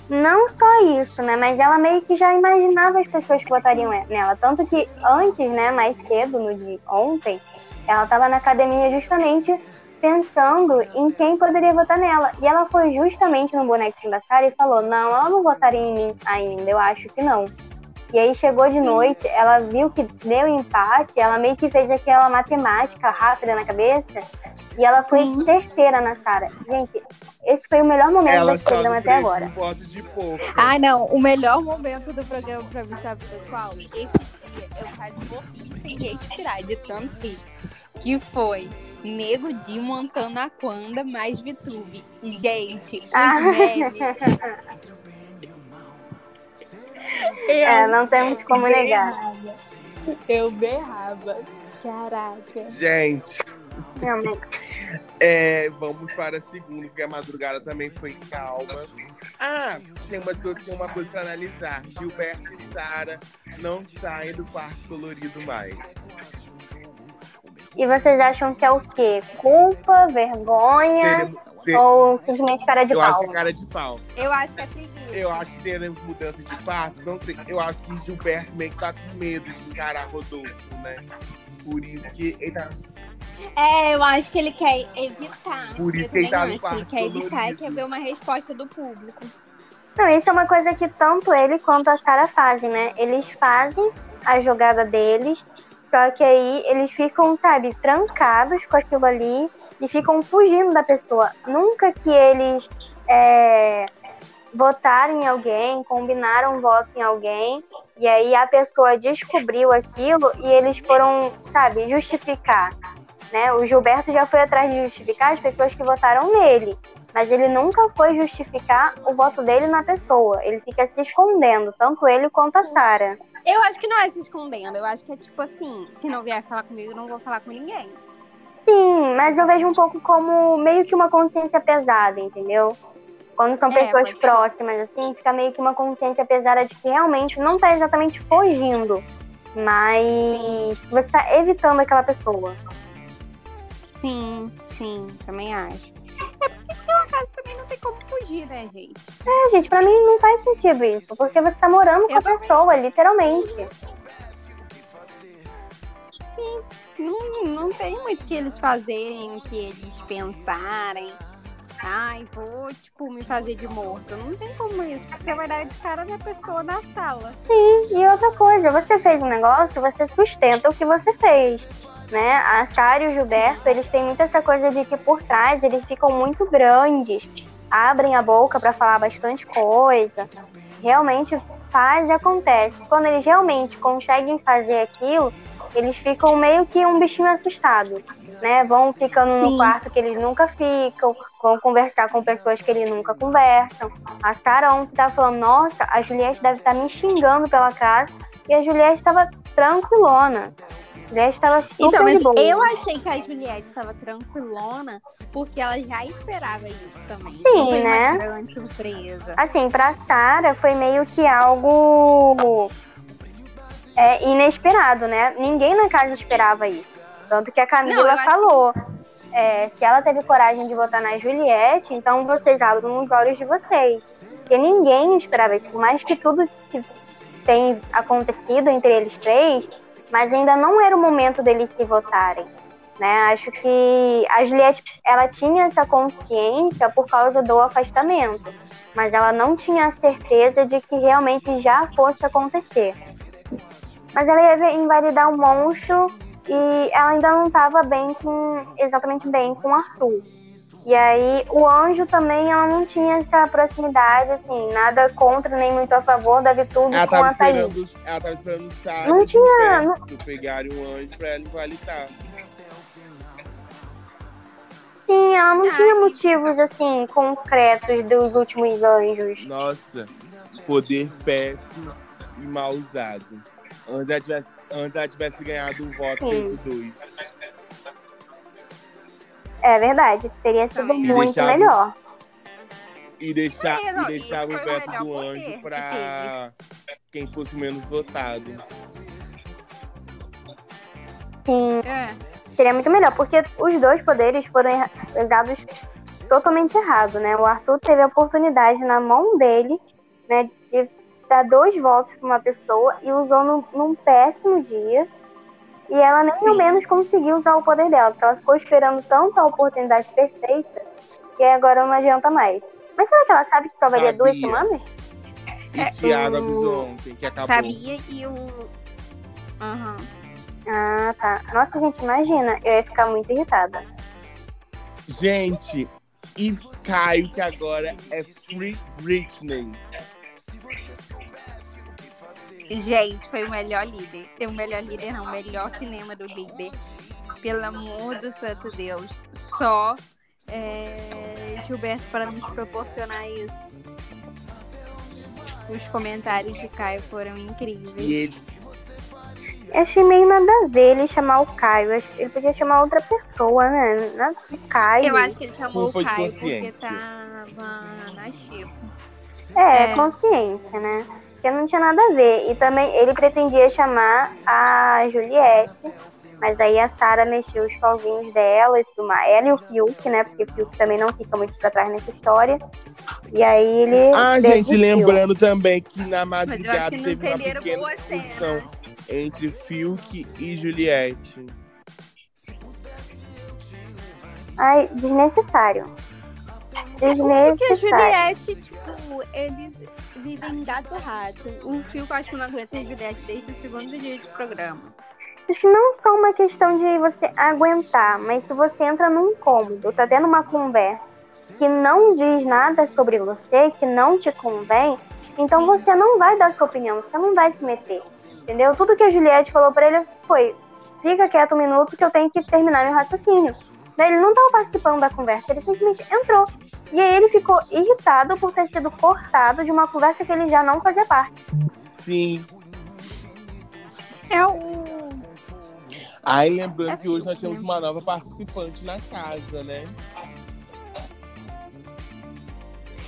[SPEAKER 4] Não só isso, né? Mas ela meio que já imaginava as pessoas que votariam nela. Tanto que antes, né, mais cedo, no dia ontem, ela estava na academia justamente pensando em quem poderia votar nela. E ela foi justamente no bonequinho da Sara e falou: Não, ela não votaria em mim ainda, eu acho que não. E aí chegou de noite, ela viu que deu empate, ela meio que fez aquela matemática rápida na cabeça e ela foi
[SPEAKER 5] Sim.
[SPEAKER 4] certeira na Sara. Gente, esse foi o melhor momento
[SPEAKER 1] Ela
[SPEAKER 4] desse programa até agora.
[SPEAKER 5] Ai, não, o melhor momento do programa pra mim, sabe qual? Esse eu quase morri sem respirar de tanto rir. Que foi Nego de montando a Quanda mais Vitube. Gente, os
[SPEAKER 4] Ah.
[SPEAKER 5] memes.
[SPEAKER 4] É, não temos como negar.
[SPEAKER 5] berrava. Eu berrava. Caraca.
[SPEAKER 1] Gente. É, vamos para a segunda, porque a madrugada também foi calma. Ah, tem uma, coisa- tem uma coisa para analisar. Gilberto e Sara não saem do quarto colorido mais.
[SPEAKER 4] E vocês acham que é o quê? Culpa, vergonha
[SPEAKER 1] Teremos- ter-
[SPEAKER 4] ou simplesmente cara de
[SPEAKER 1] eu acho
[SPEAKER 4] pau?
[SPEAKER 1] que é cara de pau.
[SPEAKER 5] Eu acho que é preguiça.
[SPEAKER 1] Eu acho que teremos mudança de quarto, não sei. Eu acho que Gilberto meio que tá com medo de encarar Rodolfo, né? Por isso que ele tá
[SPEAKER 5] É, eu acho que ele quer evitar.
[SPEAKER 1] Por isso que ele tá no
[SPEAKER 5] acho que ele quer evitar e quer ver uma resposta do público.
[SPEAKER 4] Não, isso é uma coisa que tanto ele quanto a Sara fazem, né? Eles fazem a jogada deles, só que aí eles ficam, sabe, trancados com aquilo ali e ficam fugindo da pessoa. Nunca que eles é, votaram em alguém, combinaram voto em alguém, e aí a pessoa descobriu aquilo e eles foram, sabe, justificar. Né? O Gilberto já foi atrás de justificar as pessoas que votaram nele. Mas ele nunca foi justificar o voto dele na pessoa. Ele fica se escondendo, tanto ele quanto a Sara.
[SPEAKER 5] Eu acho que não é se escondendo. Eu acho que é tipo assim: se não vier falar comigo, não vou falar com ninguém.
[SPEAKER 4] Sim, mas eu vejo um pouco como meio que uma consciência pesada, entendeu? Quando são
[SPEAKER 5] É,
[SPEAKER 4] pessoas próximas, assim, fica meio que uma consciência pesada de que realmente não tá exatamente fugindo, mas você tá evitando aquela pessoa.
[SPEAKER 5] Sim, sim, também acho. É porque pela casa também não tem como fugir, né, gente?
[SPEAKER 4] É, gente, pra mim não faz sentido isso, porque você tá morando com
[SPEAKER 5] Eu
[SPEAKER 4] a pessoa, literalmente.
[SPEAKER 5] Não, não tem muito o que eles fazerem, o que eles pensarem. Ai, vou, tipo, me fazer de morto. Não tem como isso. Porque vai dar de cara da pessoa na sala.
[SPEAKER 4] Sim, e outra coisa, você fez um negócio, você sustenta o que você fez. Né? A Sara e o Gilberto, eles têm muito essa coisa de que por trás eles ficam muito grandes, abrem a boca pra falar bastante coisa. Realmente faz e acontece. Quando eles realmente conseguem fazer aquilo, eles ficam meio que um bichinho assustado. Né? Vão ficando no
[SPEAKER 5] Sim.
[SPEAKER 4] quarto que eles nunca ficam, vão conversar com pessoas que eles nunca conversam. A Sara ontem tava falando, nossa, a Juliette deve estar me xingando pela casa. E a Juliette estava tranquilona. A Juliette estava super
[SPEAKER 5] Então, mas
[SPEAKER 4] boa.
[SPEAKER 5] eu achei que a Juliette estava tranquilona porque ela já esperava isso também.
[SPEAKER 4] Sim,
[SPEAKER 5] foi
[SPEAKER 4] né?
[SPEAKER 5] uma grande surpresa.
[SPEAKER 4] Assim, pra Sara foi meio que algo é, inesperado, né? Ninguém na casa esperava isso. Tanto que a
[SPEAKER 5] Não,
[SPEAKER 4] Camila
[SPEAKER 5] acho
[SPEAKER 4] falou. é, se ela teve coragem de votar na Juliette, então vocês abram os olhos de vocês. Porque ninguém esperava isso. Por mais que tudo que tem acontecido entre eles três, mas ainda não era o momento deles se votarem. Né? Acho que a Juliette ela tinha essa consciência por causa do afastamento, mas ela não tinha a certeza de que realmente já fosse acontecer. Mas ela ia invalidar o monstro e ela ainda não estava bem com exatamente bem com o Arthur. E aí o anjo também ela não tinha essa proximidade, assim, nada contra nem muito a favor da tudo
[SPEAKER 1] Ela
[SPEAKER 4] com
[SPEAKER 1] tava
[SPEAKER 4] a Thaís.
[SPEAKER 1] esperando, ela tava esperando o Sara
[SPEAKER 4] Não tinha-
[SPEAKER 1] o Gilberto pegarem um anjo pra ela invalidar.
[SPEAKER 4] Sim, ela não
[SPEAKER 5] Ai.
[SPEAKER 4] tinha motivos assim concretos dos últimos anjos.
[SPEAKER 1] Nossa, poder péssimo e mal usado. Antes ela tivesse, antes ela tivesse ganhado um voto
[SPEAKER 4] Sim.
[SPEAKER 1] pelos dois.
[SPEAKER 4] É verdade, teria sido.
[SPEAKER 1] E
[SPEAKER 4] muito
[SPEAKER 1] deixava-
[SPEAKER 4] melhor.
[SPEAKER 1] E deixar,
[SPEAKER 5] É, não,
[SPEAKER 1] e deixar o
[SPEAKER 5] o
[SPEAKER 1] veto do anjo
[SPEAKER 5] que
[SPEAKER 1] pra quem fosse menos votado.
[SPEAKER 4] Sim,
[SPEAKER 5] É.
[SPEAKER 4] seria muito melhor, porque os dois poderes foram usados totalmente errado, né? O Arthur teve a oportunidade na mão dele, né, dar dois votos para uma pessoa e usou num, num péssimo dia. E ela nem ao menos conseguiu usar o poder dela, porque ela ficou esperando tanto a oportunidade perfeita que agora não adianta mais. Mas será que ela sabe que só valia duas semanas?
[SPEAKER 1] E
[SPEAKER 5] É,
[SPEAKER 1] Thiago
[SPEAKER 5] o-
[SPEAKER 1] avisou ontem que acabou.
[SPEAKER 5] Sabia e o. Aham.
[SPEAKER 4] Ah, tá. Nossa, gente, imagina, eu ia ficar muito irritada.
[SPEAKER 1] Gente, e Caio, que agora é Free Britney.
[SPEAKER 5] Gente, foi o melhor líder. O melhor líder, não, o melhor cinema do líder. Pelo amor do santo Deus. Só é, Gilberto para nos proporcionar isso. Os comentários de Caio foram incríveis.
[SPEAKER 1] E ele,
[SPEAKER 4] Eu achei meio nada a ver ele chamar o Caio. Ele podia chamar outra pessoa, né? Nada de Caio.
[SPEAKER 5] Eu acho que ele chamou o Caio porque tava na Chico.
[SPEAKER 4] É,
[SPEAKER 5] é.
[SPEAKER 4] consciência, né? Porque não tinha nada a ver. E também ele pretendia chamar a Juliette. Mas aí a Sara mexeu os pauzinhos dela e tudo mais. Ela e o Fiuk, né? Porque o Fiuk também não fica muito pra trás nessa história. E aí ele.
[SPEAKER 1] Ah, gente,
[SPEAKER 4] desistiu.
[SPEAKER 1] lembrando também que na madrugada
[SPEAKER 5] que
[SPEAKER 1] teve uma pequena discussão entre Fiuk e Juliette.
[SPEAKER 4] Ai, desnecessário.
[SPEAKER 5] Porque a. Juliette, tipo, eles vivem gato rato. O Fio, eu acho que não aguenta a Juliette desde o segundo dia de programa.
[SPEAKER 4] Acho que não só uma questão de você aguentar, mas se você entra num cômodo, tá tendo uma conversa que não diz nada sobre você, que não te convém, então você não vai dar sua opinião, você não vai se meter. Entendeu? Tudo que a Juliette falou pra ele foi: fica quieto um minuto que eu tenho que terminar meu raciocínio. Daí ele não tava participando da conversa, ele simplesmente entrou. E aí ele ficou irritado por ter sido cortado de uma conversa que ele já não fazia parte.
[SPEAKER 1] Sim.
[SPEAKER 5] É o.
[SPEAKER 1] Aí lembrando
[SPEAKER 5] É
[SPEAKER 1] que hoje nós
[SPEAKER 5] Fiuk,
[SPEAKER 1] temos uma nova participante na casa, né?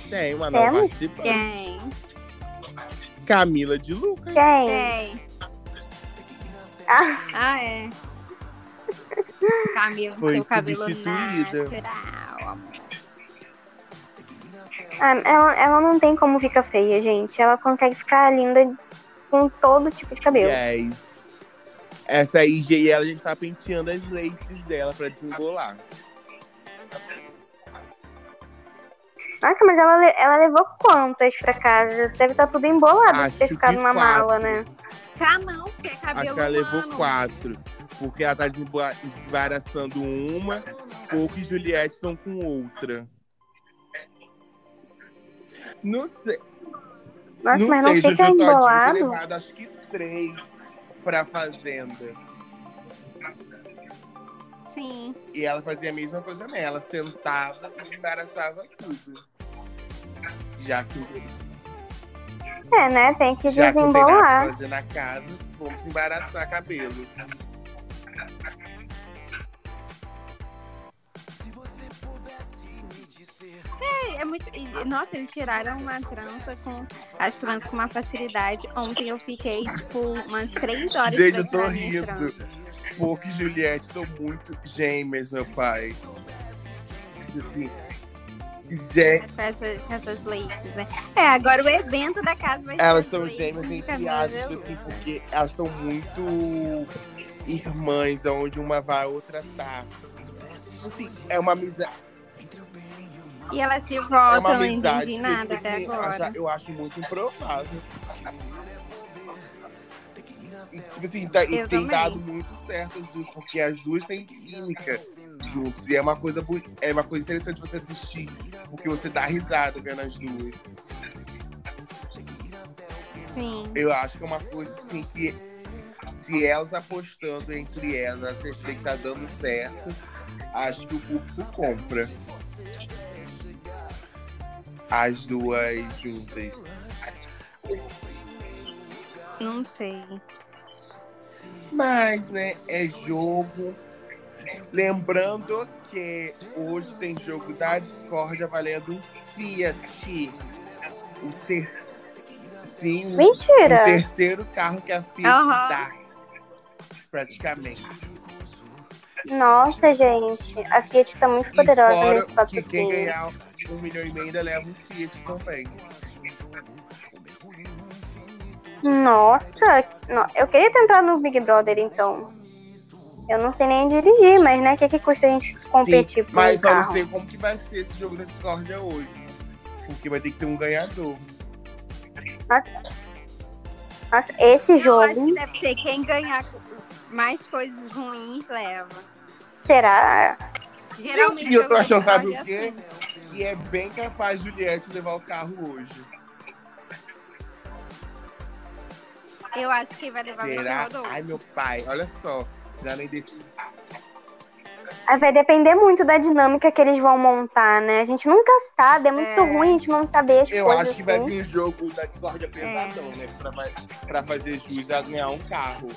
[SPEAKER 1] Tem uma nova
[SPEAKER 4] Temos?
[SPEAKER 1] participante.
[SPEAKER 5] Quem?
[SPEAKER 1] Camila de Lucas.
[SPEAKER 4] Quem?
[SPEAKER 5] Quem?
[SPEAKER 4] Ah,
[SPEAKER 5] Ah, é. Camila,
[SPEAKER 1] Foi
[SPEAKER 5] seu cabelo
[SPEAKER 1] substituída.
[SPEAKER 5] natural, amor.
[SPEAKER 4] ah, ela, ela não tem como ficar feia, gente. Ela consegue ficar linda com todo tipo de cabelo.
[SPEAKER 1] Yes. Essa aí, e ela já tá penteando as laces dela pra desembolar.
[SPEAKER 4] Nossa, mas ela, ela levou quantas pra casa? Deve estar tudo embolado
[SPEAKER 1] Acho
[SPEAKER 4] de ter ficado na mala, né?
[SPEAKER 5] Tá não, porque é
[SPEAKER 1] Acho
[SPEAKER 5] cabelo
[SPEAKER 1] que ela levou
[SPEAKER 5] humano.
[SPEAKER 1] quatro. Porque ela tá desembaraçando uma, Pouco e Juliette estão com outra. Não sei.
[SPEAKER 4] Nossa,
[SPEAKER 1] não
[SPEAKER 4] mas não
[SPEAKER 1] sei,
[SPEAKER 4] fica
[SPEAKER 1] Jojo Todinho
[SPEAKER 4] embolado?
[SPEAKER 1] foi levado acho que três pra fazenda.
[SPEAKER 5] Sim.
[SPEAKER 1] E ela fazia a mesma coisa também. Ela sentava e desembaraçava tudo. Já que,
[SPEAKER 4] É, né? Tem que
[SPEAKER 1] já que não tem nada pra
[SPEAKER 4] desembolar.
[SPEAKER 1] fazer na casa, vamos desembaraçar cabelo.
[SPEAKER 5] É, é muito. Nossa, eles tiraram uma trança com as tranças com uma facilidade. Ontem eu fiquei, tipo, umas três horas
[SPEAKER 1] Gente, eu tô rindo. Pouco e Juliette estão muito gêmeas, meu pai. Assim,
[SPEAKER 5] Com essas, com essas laces, né? É, agora o evento da casa vai ser.
[SPEAKER 1] elas
[SPEAKER 5] as
[SPEAKER 1] são gêmeas entre aspas,
[SPEAKER 5] de
[SPEAKER 1] assim, porque elas estão muito irmãs, onde uma vai, a outra tá. Assim, é uma amizade.
[SPEAKER 5] E elas se
[SPEAKER 1] É uma
[SPEAKER 5] voltam, eu não entendi nada
[SPEAKER 1] tipo
[SPEAKER 5] até
[SPEAKER 1] assim,
[SPEAKER 5] agora.
[SPEAKER 1] acha- Eu acho muito improvável. E, tipo assim, tá- e tem
[SPEAKER 5] também.
[SPEAKER 1] dado muito certo as duas, porque as duas têm química juntos. E é uma coisa, é uma coisa interessante você assistir, porque você dá risada vendo as duas.
[SPEAKER 5] Sim.
[SPEAKER 1] Eu acho que é uma coisa assim que se elas apostando entre elas, se que tá dando certo, acho que o público compra. As duas juntas.
[SPEAKER 5] Não sei.
[SPEAKER 1] Mas, né, é jogo. Lembrando que hoje tem jogo da Discord valendo um Fiat. O ter... Sim, o
[SPEAKER 4] Mentira!
[SPEAKER 1] terceiro carro que a Fiat
[SPEAKER 5] Aham.
[SPEAKER 1] dá. Praticamente.
[SPEAKER 4] Nossa, gente. A Fiat tá muito poderosa nesse
[SPEAKER 1] que
[SPEAKER 4] patrocínio.
[SPEAKER 1] quem ganhar um milhão e meio ainda leva um Fiat também.
[SPEAKER 4] Nossa, no- eu queria tentar no Big Brother, então. Eu não sei nem dirigir, mas né, o que, que custa a gente competir por
[SPEAKER 1] Mas
[SPEAKER 4] um
[SPEAKER 1] eu não sei como que vai ser esse jogo da Discordia hoje. Porque vai ter que ter um ganhador.
[SPEAKER 4] Nossa, Nossa, esse
[SPEAKER 5] Eu acho
[SPEAKER 4] jogo,
[SPEAKER 5] que deve ser quem ganhar mais coisas ruins leva.
[SPEAKER 4] será?
[SPEAKER 5] Geralmente
[SPEAKER 1] Gente, eu tô achando, sabe o
[SPEAKER 5] é
[SPEAKER 1] quê? E é bem capaz Juliette levar o carro hoje.
[SPEAKER 5] assim. Eu acho que vai levar
[SPEAKER 1] Será?
[SPEAKER 5] Rodolfo.
[SPEAKER 1] Ai, meu pai, olha só. Já nem desse...
[SPEAKER 4] Aí Vai depender muito da dinâmica que eles vão montar, né? A gente nunca sabe, é muito
[SPEAKER 5] É.
[SPEAKER 4] ruim a gente não saber as
[SPEAKER 1] Eu
[SPEAKER 4] coisas
[SPEAKER 1] acho que vai
[SPEAKER 4] assim.
[SPEAKER 1] vir um jogo da Discordia pesadão, né? Pra, pra fazer jus a ganhar um carro.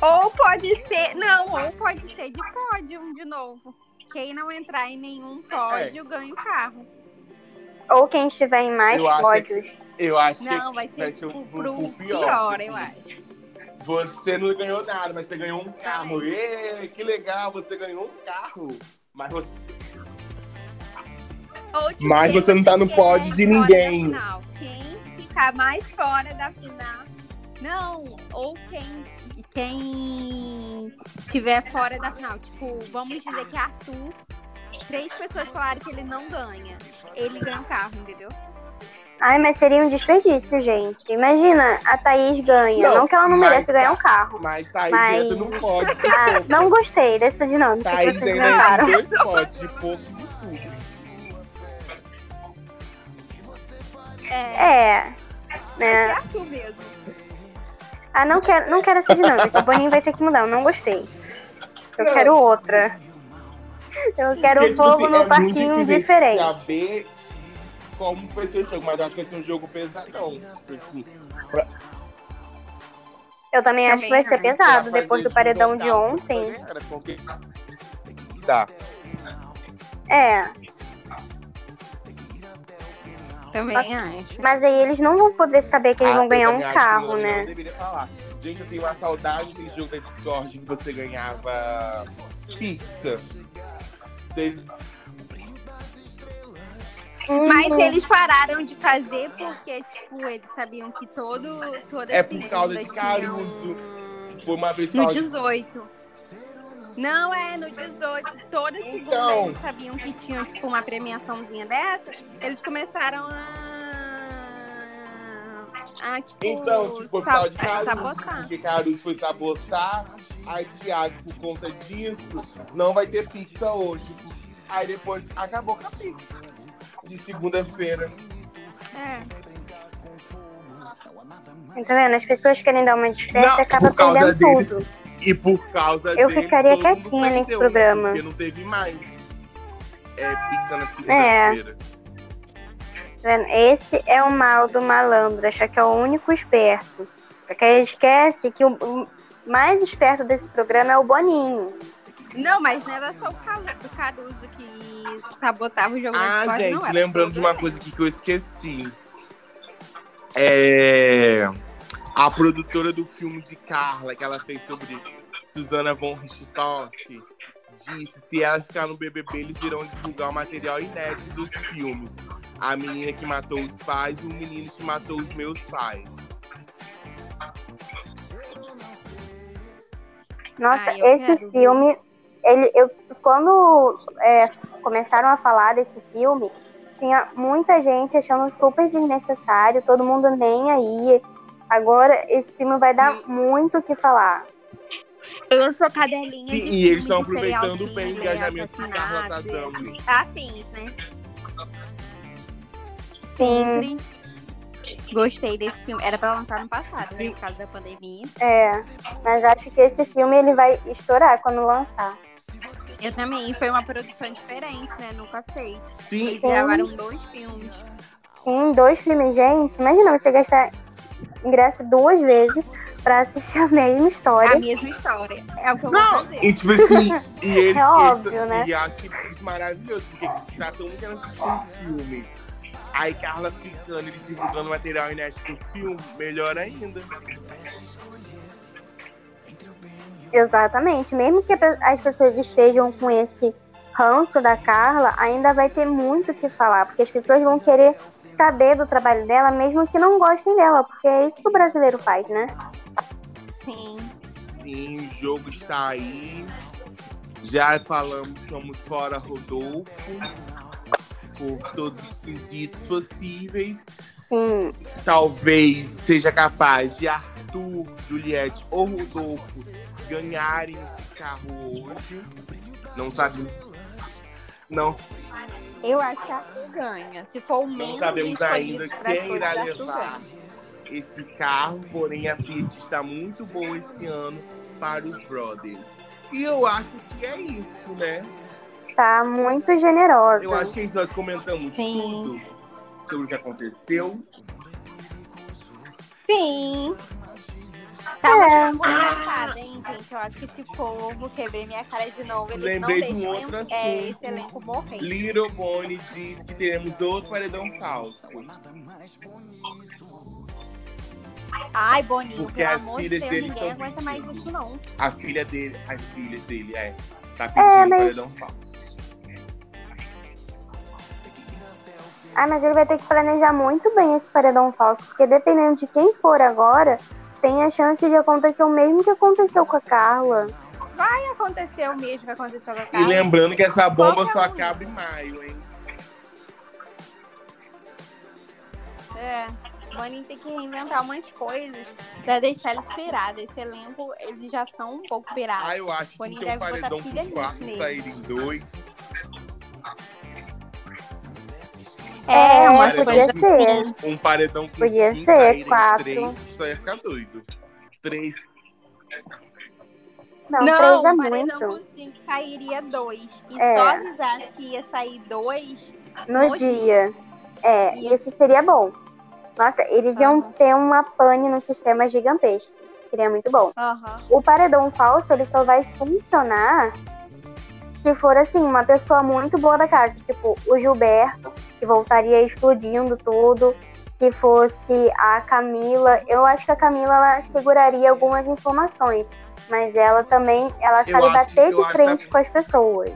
[SPEAKER 5] Ou pode ser. Não, ou pode ser de pódio de novo. Quem não entrar em nenhum pódio ganha o carro.
[SPEAKER 4] Ou quem estiver em mais
[SPEAKER 1] Eu acho
[SPEAKER 4] pódios.
[SPEAKER 1] Eu acho
[SPEAKER 5] Não,
[SPEAKER 1] que
[SPEAKER 5] vai ser,
[SPEAKER 1] vai ser o-
[SPEAKER 5] pro
[SPEAKER 1] o
[SPEAKER 5] pior,
[SPEAKER 1] pior,
[SPEAKER 5] eu
[SPEAKER 1] assim.
[SPEAKER 5] acho.
[SPEAKER 1] você não ganhou nada, mas você ganhou um carro. Ê, que legal, você ganhou um carro. Mas você, Mas
[SPEAKER 5] quem
[SPEAKER 1] você não tá no pódio de ninguém.
[SPEAKER 5] Quem ficar mais fora da final. Não, ou quem, quem estiver fora da final. Tipo, vamos dizer que Arthur, três pessoas falaram que ele não ganha. Ele ganha o carro, entendeu?
[SPEAKER 4] Ai, mas seria um desperdício, gente. Imagina, a Thaís ganha.
[SPEAKER 1] Não,
[SPEAKER 4] Não, que ela não merece
[SPEAKER 1] tá-
[SPEAKER 4] ganhar um carro.
[SPEAKER 1] Mas Thaís
[SPEAKER 4] Mas-
[SPEAKER 1] entra no pódio. *laughs*
[SPEAKER 4] Ah, não gostei dessa dinâmica que
[SPEAKER 1] Thaís
[SPEAKER 4] vocês
[SPEAKER 1] ainda
[SPEAKER 4] inventaram.
[SPEAKER 1] tem dois pódios, de pouco de tudo.
[SPEAKER 5] É,
[SPEAKER 4] É.
[SPEAKER 5] é
[SPEAKER 4] Né?
[SPEAKER 5] Arthur mesmo.
[SPEAKER 4] Ah, não quero, não quero essa dinâmica. O Boninho vai ter que mudar. Eu não gostei. Eu
[SPEAKER 1] Não.
[SPEAKER 4] quero outra. Eu quero
[SPEAKER 1] Porque,
[SPEAKER 4] um
[SPEAKER 1] tipo
[SPEAKER 4] fogo
[SPEAKER 1] assim,
[SPEAKER 4] no
[SPEAKER 1] é
[SPEAKER 4] parquinho diferente.
[SPEAKER 1] saber como vai ser o jogo, mas eu acho que vai ser um jogo pesadão. Tipo assim,
[SPEAKER 4] Eu também acho que vai ser
[SPEAKER 5] Também
[SPEAKER 4] pesado.
[SPEAKER 1] pra
[SPEAKER 4] Depois do paredão de ontem.
[SPEAKER 1] Porque... Tá.
[SPEAKER 4] É.
[SPEAKER 5] Também acho.
[SPEAKER 4] Mas aí eles não vão poder saber que eles
[SPEAKER 1] Ah,
[SPEAKER 4] vão
[SPEAKER 1] eu
[SPEAKER 4] ganhar um carro, né?
[SPEAKER 1] Não deveria falar. Gente, eu tenho uma saudade daquele jogo da Discord que você ganhava pizza. Vocês...
[SPEAKER 5] Mas
[SPEAKER 4] Uhum.
[SPEAKER 5] eles pararam de fazer porque, tipo, eles sabiam que todo, toda
[SPEAKER 1] É por causa de Caruso. Foi uma vez
[SPEAKER 5] No
[SPEAKER 1] fala-
[SPEAKER 5] 18. Não, é, no 18. Toda segunda
[SPEAKER 1] Então.
[SPEAKER 5] eles sabiam que tinha, tipo, uma premiaçãozinha dessa. Eles começaram a. a, tipo,
[SPEAKER 1] Então, tipo, por
[SPEAKER 5] sa-
[SPEAKER 1] causa de Caruso,
[SPEAKER 5] sabotar.
[SPEAKER 1] porque Caruso foi sabotar, aí Thiago, por conta disso, não vai ter pizza hoje. Aí depois acabou com a pizza. De segunda-feira.
[SPEAKER 5] É.
[SPEAKER 4] Tá vendo? As pessoas querem dar uma desperta
[SPEAKER 1] Não,
[SPEAKER 4] e acaba perdendo
[SPEAKER 1] deles.
[SPEAKER 4] tudo.
[SPEAKER 1] E por causa
[SPEAKER 4] Eu
[SPEAKER 1] dele,
[SPEAKER 4] ficaria
[SPEAKER 1] todo mundo
[SPEAKER 4] quietinha nesse
[SPEAKER 1] perdeu,
[SPEAKER 4] programa.
[SPEAKER 1] Porque não teve mais é, pizza na segunda-feira.
[SPEAKER 4] Tá vendo? Esse é o mal do malandro, achar que é o único esperto. Porque ele esquece que o mais esperto desse programa é o Boninho.
[SPEAKER 5] Não, mas não era só o Caruso que sabotava o jogo da
[SPEAKER 1] Ah, gente, lembrando de uma coisa aqui que eu esqueci. É. A produtora do filme de Carla, que ela fez sobre Susana von Richthofen, disse se ela ficar no BBB, eles irão divulgar o material inédito dos filmes. A menina que matou os pais e o menino que matou os meus pais.
[SPEAKER 4] Nossa,
[SPEAKER 5] Ah,
[SPEAKER 4] esse
[SPEAKER 5] quero
[SPEAKER 4] filme, ele, eu, quando é, começaram a falar desse filme, tinha muita gente achando super desnecessário, todo mundo nem aí. Agora, esse filme vai dar muito o que falar.
[SPEAKER 5] Eu sou cadelinha
[SPEAKER 1] Sim,
[SPEAKER 5] de
[SPEAKER 1] e eles estão aproveitando bem o engajamento que Carla tá dando.
[SPEAKER 5] Afins, né?
[SPEAKER 4] Sim,
[SPEAKER 5] Sempre Gostei desse filme. Era pra lançar no passado, né?
[SPEAKER 1] Sim.
[SPEAKER 5] Por causa da pandemia.
[SPEAKER 4] é. Mas acho que esse filme ele vai estourar quando lançar.
[SPEAKER 5] Eu também. Foi uma produção diferente, né? Nunca feito.
[SPEAKER 1] Sim,
[SPEAKER 5] Eles gravaram dois filmes.
[SPEAKER 4] Sim, dois filmes, gente. Imagina você gastar ingresso duas vezes pra assistir a mesma
[SPEAKER 5] A
[SPEAKER 4] história.
[SPEAKER 5] mesma história. É o que eu
[SPEAKER 1] Não,
[SPEAKER 5] vou fazer.
[SPEAKER 1] e tipo assim, *laughs* e eles,
[SPEAKER 4] É óbvio,
[SPEAKER 1] isso-
[SPEAKER 4] né?
[SPEAKER 1] E acho que isso é maravilhoso, porque tá todo mundo querendo assistir um filme. Aí Carla ficando, eles divulgando material inédito do filme, melhor ainda.
[SPEAKER 4] Exatamente. Mesmo que a as pessoas estejam com esse ranço da Carla, ainda vai ter muito o que falar, porque as pessoas vão querer saber do trabalho dela, mesmo que não gostem dela, porque é isso que o brasileiro faz, né?
[SPEAKER 5] Sim.
[SPEAKER 1] Sim, o jogo está aí. Já falamos, somos fora Rodolfo. Por todos os quesitos possíveis.
[SPEAKER 4] Sim,
[SPEAKER 1] Talvez seja capaz de Arthur, Juliette ou Rodolfo ganharem esse carro hoje. Não sabe. Não,
[SPEAKER 5] Eu acho que a Arthur ganha. Se for o
[SPEAKER 1] não
[SPEAKER 5] menos
[SPEAKER 1] sabemos
[SPEAKER 5] escolhido
[SPEAKER 1] ainda quem irá levar esse carro, porém a Fiat está muito boa esse ano para os Brothers. E eu acho que é isso, né?
[SPEAKER 4] tá muito generosa.
[SPEAKER 1] Eu acho que é isso, nós comentamos
[SPEAKER 5] Sim.
[SPEAKER 1] tudo sobre o que aconteceu.
[SPEAKER 5] Sim. Tava
[SPEAKER 4] É.
[SPEAKER 5] muito engraçado, hein, gente? Eu acho que esse povo, quebrei minha cara de novo. Eles
[SPEAKER 1] Lembrei
[SPEAKER 5] não
[SPEAKER 1] de um outro
[SPEAKER 5] é,
[SPEAKER 1] assunto.
[SPEAKER 5] esse elenco morrer.
[SPEAKER 1] Little Bonnie diz que teremos outro paredão falso.
[SPEAKER 5] Ai, Boninho,
[SPEAKER 1] Porque
[SPEAKER 5] pelo
[SPEAKER 1] as
[SPEAKER 5] amor de
[SPEAKER 1] filhas
[SPEAKER 5] Deus,
[SPEAKER 1] dele
[SPEAKER 5] ninguém
[SPEAKER 1] estão
[SPEAKER 5] aguenta mais isso, não.
[SPEAKER 1] A filha dele, as filhas dele, é. Tá pedindo
[SPEAKER 4] mas-
[SPEAKER 1] paredão falso.
[SPEAKER 4] Ah, mas ele vai ter que planejar muito bem esse paredão falso, porque dependendo de quem for agora, tem a chance de acontecer o mesmo que aconteceu com a Carla.
[SPEAKER 5] Vai acontecer o mesmo que aconteceu com a
[SPEAKER 1] E
[SPEAKER 5] Carla.
[SPEAKER 1] lembrando que essa bomba
[SPEAKER 5] que é
[SPEAKER 1] só
[SPEAKER 5] o-
[SPEAKER 1] acaba em maio, hein?
[SPEAKER 5] É, o Boninho tem que reinventar umas coisas pra deixar eles pirados. Esse elenco, eles já são um pouco pirados.
[SPEAKER 1] Ah, eu acho que
[SPEAKER 5] Boninho
[SPEAKER 1] um
[SPEAKER 5] deve botar
[SPEAKER 1] paredão com quatro,
[SPEAKER 5] nisso
[SPEAKER 1] saírem dois.
[SPEAKER 5] É,
[SPEAKER 4] É,
[SPEAKER 5] umas
[SPEAKER 4] podia
[SPEAKER 5] coisas
[SPEAKER 4] ser.
[SPEAKER 5] assim.
[SPEAKER 1] Um paredão com
[SPEAKER 4] Podia
[SPEAKER 1] cinco,
[SPEAKER 4] ser, quatro.
[SPEAKER 1] três, só ia ficar doido. Três.
[SPEAKER 4] Não,
[SPEAKER 5] Não,
[SPEAKER 4] três é
[SPEAKER 5] paredão
[SPEAKER 4] muito.
[SPEAKER 5] com cinco sairia dois. E
[SPEAKER 4] É.
[SPEAKER 5] só avisar que ia sair dois.
[SPEAKER 4] No
[SPEAKER 5] no
[SPEAKER 4] dia. É,
[SPEAKER 5] Isso.
[SPEAKER 4] isso seria bom. Nossa, eles iam ter uma pane no sistema gigantesco. Seria muito bom.
[SPEAKER 5] Aham.
[SPEAKER 4] O paredão falso, ele só vai funcionar se for, assim, uma pessoa muito boa da casa. Tipo, o Gilberto. que voltaria explodindo tudo. Se fosse a Camila, eu acho que a Camila ela seguraria algumas informações, mas ela também, ela
[SPEAKER 1] Eu
[SPEAKER 4] sabe
[SPEAKER 1] acho-
[SPEAKER 4] bater de frente
[SPEAKER 1] que-
[SPEAKER 4] com as pessoas.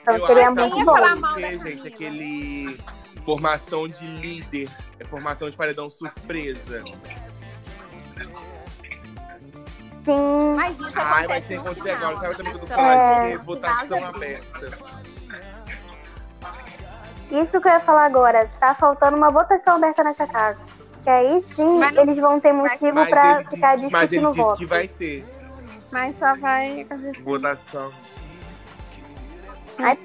[SPEAKER 4] Então
[SPEAKER 1] Eu
[SPEAKER 4] seria muito bom.
[SPEAKER 5] falar
[SPEAKER 1] sabe
[SPEAKER 5] mal
[SPEAKER 1] por quê,
[SPEAKER 5] da
[SPEAKER 1] gente, aquele formação de líder, é formação de paredão surpresa.
[SPEAKER 4] Sim,
[SPEAKER 5] Mas isso
[SPEAKER 1] Ai, vai
[SPEAKER 5] acontece
[SPEAKER 1] ser acontecer
[SPEAKER 5] final,
[SPEAKER 1] agora, sabe também o que eu tô
[SPEAKER 5] votação
[SPEAKER 1] falando?
[SPEAKER 4] É.
[SPEAKER 1] Porque
[SPEAKER 5] no
[SPEAKER 1] votação
[SPEAKER 5] final de abril.
[SPEAKER 1] aberta.
[SPEAKER 4] isso que eu ia falar agora. Tá faltando uma votação aberta nessa casa. Que aí sim
[SPEAKER 5] Mas
[SPEAKER 4] eles vão ter motivo
[SPEAKER 1] Mas
[SPEAKER 4] pra
[SPEAKER 1] ele,
[SPEAKER 4] ficar
[SPEAKER 1] disse, mas ele
[SPEAKER 4] discutindo voto.
[SPEAKER 1] que vai ter
[SPEAKER 5] Mas só vai acontecer.
[SPEAKER 1] votação.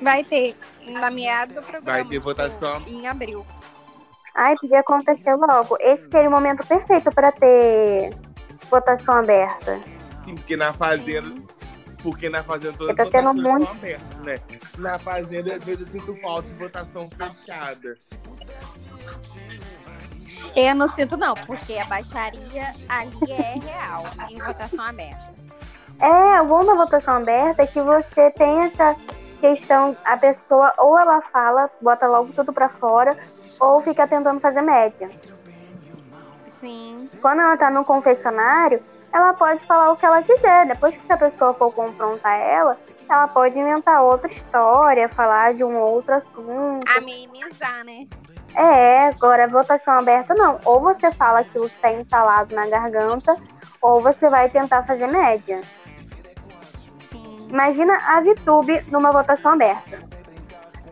[SPEAKER 5] Vai ter na meada do programa.
[SPEAKER 1] Vai ter votação.
[SPEAKER 5] Em abril.
[SPEAKER 4] Ai, podia acontecer logo. Esse seria o momento perfeito pra ter votação aberta.
[SPEAKER 1] Sim, porque na fazenda. Porque na fazenda todas as
[SPEAKER 4] tendo
[SPEAKER 1] votações
[SPEAKER 4] muito-
[SPEAKER 1] são abertas, né? Na fazenda, às vezes, eu sinto falta de votação fechada.
[SPEAKER 5] Eu não sinto, não, porque a baixaria ali é real, em votação aberta.
[SPEAKER 4] É, o bom da votação aberta é que você tem essa questão, a pessoa ou ela fala, bota logo tudo pra fora, ou fica tentando fazer média.
[SPEAKER 5] Sim.
[SPEAKER 4] Quando ela tá no confessionário, ela pode falar o que ela quiser. Depois que a pessoa for confrontar ela, ela pode inventar outra história, falar de um outro assunto.
[SPEAKER 5] Amenizar, né?
[SPEAKER 4] É, agora votação aberta não. Ou você fala aquilo que tá entalado na garganta, ou você vai tentar fazer média.
[SPEAKER 5] Sim.
[SPEAKER 4] Imagina a VTube numa votação aberta.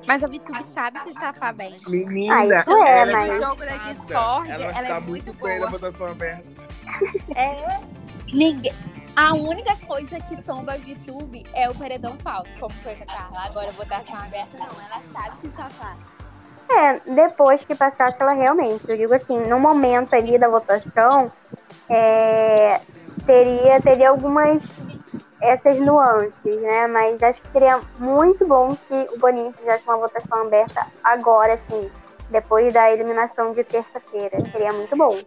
[SPEAKER 5] Mas a Vitube sabe se safar bem.
[SPEAKER 1] Menina,
[SPEAKER 4] Ah, isso é,
[SPEAKER 1] ela
[SPEAKER 4] mas-
[SPEAKER 5] jogo da discórdia,
[SPEAKER 1] ela,
[SPEAKER 5] ela é muito
[SPEAKER 1] na
[SPEAKER 5] boa.
[SPEAKER 1] votação aberta. *laughs*
[SPEAKER 5] É. Ninguém... A única coisa que tomba a VTube é o paredão falso, como foi com a Carla. Agora, votação aberta, não. Ela sabe se safar.
[SPEAKER 4] É, depois que passasse ela realmente. Eu digo assim, no momento ali da votação, é, teria, teria algumas essas nuances, né? Mas acho que seria muito bom se o Boninho fizesse uma votação aberta agora, assim, depois da eliminação de terça-feira. Seria muito bom.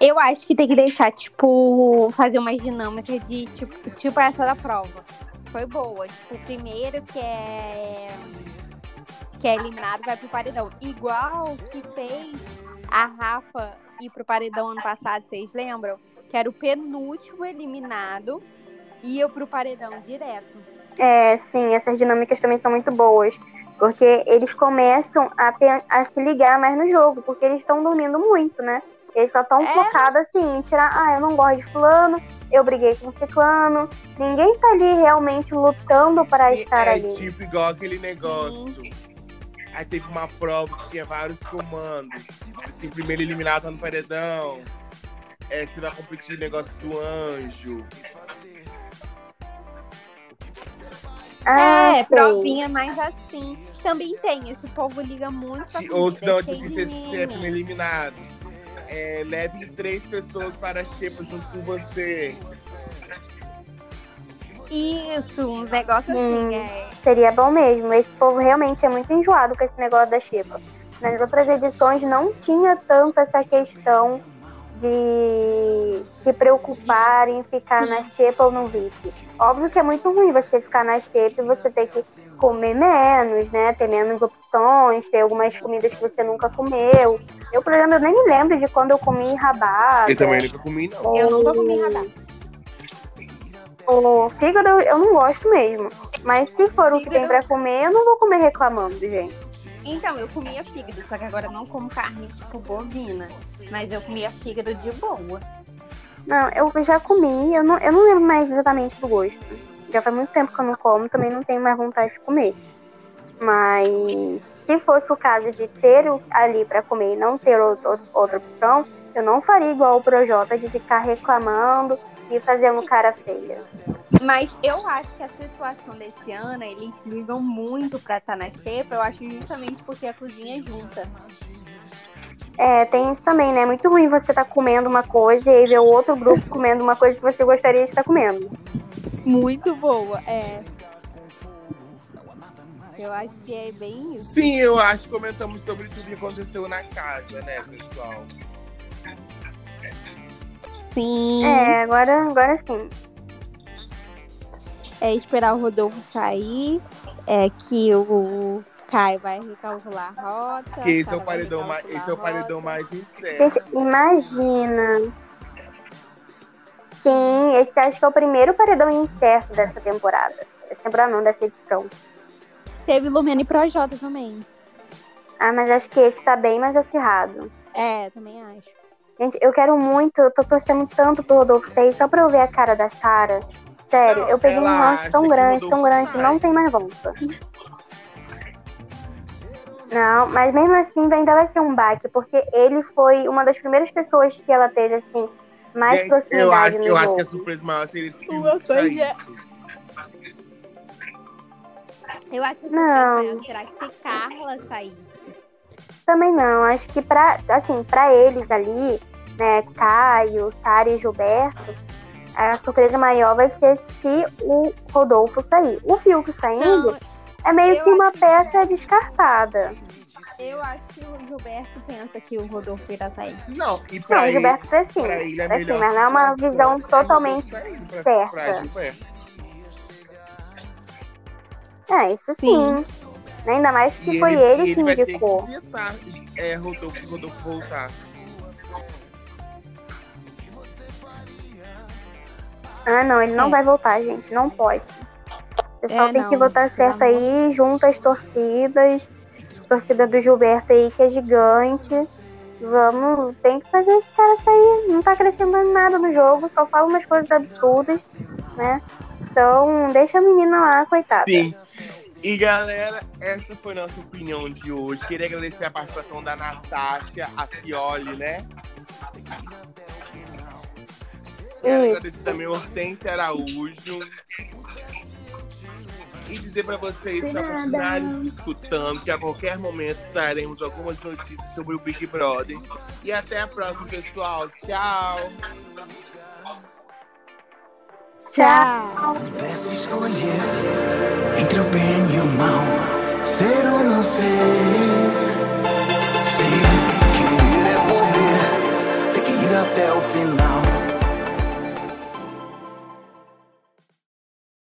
[SPEAKER 5] Eu acho que tem que deixar, tipo, fazer uma dinâmica de, tipo, tipo essa da prova. Foi boa. Tipo, o primeiro que é. que é eliminado vai pro paredão. Igual que fez a Rafa ir pro paredão ano passado, vocês lembram? Que era o penúltimo eliminado e ia pro paredão direto.
[SPEAKER 4] É, sim, essas dinâmicas também são muito boas. Porque eles começam a, a se ligar mais no jogo, porque eles estão dormindo muito, né? Eles só estão
[SPEAKER 5] É.
[SPEAKER 4] focados assim, em tirar, ah, eu não gosto de fulano, eu briguei com ciclano. Ninguém tá ali realmente lutando para estar
[SPEAKER 1] é
[SPEAKER 4] ali.
[SPEAKER 1] tipo igual aquele negócio. Aí teve uma prova que tinha vários comandos. Assim, o primeiro eliminado tá no paredão. É, você vai competir no negócio do anjo.
[SPEAKER 4] Ah,
[SPEAKER 5] é,
[SPEAKER 4] sei.
[SPEAKER 5] provinha mais assim. Também tem, esse povo liga muito pra
[SPEAKER 1] Ou se não, tipo
[SPEAKER 5] cheio
[SPEAKER 1] assim,
[SPEAKER 5] de
[SPEAKER 1] você você é
[SPEAKER 5] meninas.
[SPEAKER 1] primeiro eliminado. É, leve três pessoas para a xepa junto com você.
[SPEAKER 5] Isso, uns negócios
[SPEAKER 4] Hum.
[SPEAKER 5] assim, é.
[SPEAKER 4] Seria bom mesmo. Esse povo realmente é muito enjoado com esse negócio da Chipa. Nas outras edições não tinha tanto essa questão de se preocupar em ficar na xepa ou no VIP. Óbvio que é muito ruim você ficar na xepa e você ter que comer menos, né? Ter menos opções, ter algumas comidas que você nunca comeu. Eu, por exemplo, eu nem me lembro de quando eu comi rabada.
[SPEAKER 1] Eu também nunca comi, não.
[SPEAKER 5] Eu nunca comi rabada.
[SPEAKER 4] O fígado eu- não gosto mesmo. Mas se for o que tem pra comer, eu não vou comer reclamando, gente.
[SPEAKER 5] Então, eu comia fígado, só que agora não como carne, tipo, bovina. Mas eu comia fígado de boa.
[SPEAKER 4] Não, eu já comi, eu não, eu não lembro mais exatamente do gosto. Já faz muito tempo que eu não como, também não tenho mais vontade de comer. Mas se fosse o caso de ter ali pra comer e não ter outro- outra opção, eu não faria igual o Projota de ficar reclamando e fazendo cara feia.
[SPEAKER 5] Mas eu acho que a situação desse ano, eles ligam muito pra estar na xepa. Eu acho justamente porque a cozinha é junta.
[SPEAKER 4] É, tem isso também, né? É muito ruim você tá comendo uma coisa e aí ver o outro grupo comendo uma coisa que você gostaria de estar comendo.
[SPEAKER 5] Muito boa, é. Eu acho que é bem isso.
[SPEAKER 1] Sim, eu acho que comentamos sobre tudo que aconteceu na casa, né, pessoal?
[SPEAKER 5] Sim.
[SPEAKER 4] É, agora, agora sim.
[SPEAKER 5] é esperar o Rodolfo sair, é que o Caio vai recalcular a rota.
[SPEAKER 1] Que esse é o paredão mais, esse é o paredão mais incerto.
[SPEAKER 4] Gente, imagina. Sim, esse acho que é o primeiro paredão incerto dessa temporada. Dessa temporada não, dessa edição.
[SPEAKER 5] Teve Lumena e Projota também.
[SPEAKER 4] Ah, mas acho que esse tá bem mais acirrado.
[SPEAKER 5] É, também acho.
[SPEAKER 4] Gente, eu quero muito, eu tô torcendo tanto pro Rodolfo sair só pra eu ver a cara da Sara. Sério,
[SPEAKER 1] Não,
[SPEAKER 4] eu peguei um ranço
[SPEAKER 1] acha
[SPEAKER 4] tão grande, tão grande,
[SPEAKER 1] vai.
[SPEAKER 4] não tem mais volta. Não, mas mesmo assim ainda vai ser um baque, porque ele foi uma das primeiras pessoas que ela teve, assim, mais
[SPEAKER 1] Gente, eu
[SPEAKER 4] proximidade
[SPEAKER 1] acho,
[SPEAKER 4] no
[SPEAKER 1] eu acho
[SPEAKER 4] jogo.
[SPEAKER 1] que a surpresa maior seria esse filme
[SPEAKER 5] Uma coisa-. Eu acho que a
[SPEAKER 4] Não.
[SPEAKER 5] surpresa maior será que se Carla saísse.
[SPEAKER 4] Também não, acho que pra, assim, pra eles ali, né, Caio, Sara e Gilberto, a surpresa maior vai ser se o Rodolfo sair. O Fiuk saindo
[SPEAKER 5] Não,
[SPEAKER 4] é meio que uma
[SPEAKER 5] acho que-
[SPEAKER 4] peça descartada.
[SPEAKER 5] eu acho que o Gilberto pensa que o Rodolfo irá sair.
[SPEAKER 1] Não, e pra
[SPEAKER 4] Não, o
[SPEAKER 1] ele,
[SPEAKER 4] Gilberto tá assim,
[SPEAKER 1] pra ele é
[SPEAKER 4] tá assim, mas não é uma visão totalmente
[SPEAKER 1] pra-
[SPEAKER 4] certa.
[SPEAKER 1] pra.
[SPEAKER 4] É, isso sim. Ainda mais que
[SPEAKER 1] E
[SPEAKER 4] foi ele,
[SPEAKER 1] e
[SPEAKER 4] que
[SPEAKER 1] vai ter
[SPEAKER 4] indicou.
[SPEAKER 1] que vetar, é, Rodolfo, Rodolfo voltar.
[SPEAKER 4] Ah, não, ele não
[SPEAKER 5] É.
[SPEAKER 4] vai voltar, gente. Não pode. O pessoal
[SPEAKER 5] É,
[SPEAKER 4] tem
[SPEAKER 5] não,
[SPEAKER 4] que votar certo
[SPEAKER 5] amor
[SPEAKER 4] aí, junta as torcidas. Torcida do Gilberto aí, que é gigante. Vamos, tem que fazer esse cara sair. Não tá acrescentando nada no jogo, só fala umas coisas absurdas, né? Então, deixa a menina lá, coitada.
[SPEAKER 1] Sim. E galera, essa foi nossa opinião de hoje. Queria agradecer a participação da Natasha, a Cioli, né? Quero agradecer também a Hortência Araújo. E dizer pra vocês para continuarem se escutando, que a qualquer momento traremos algumas notícias sobre o Big Brother. E até a próxima, pessoal. Tchau!
[SPEAKER 5] Tchau.
[SPEAKER 2] Pudesse escolher entre o bem e o mal, ser ou não ser. Se querer é poder, tem que ir até o final.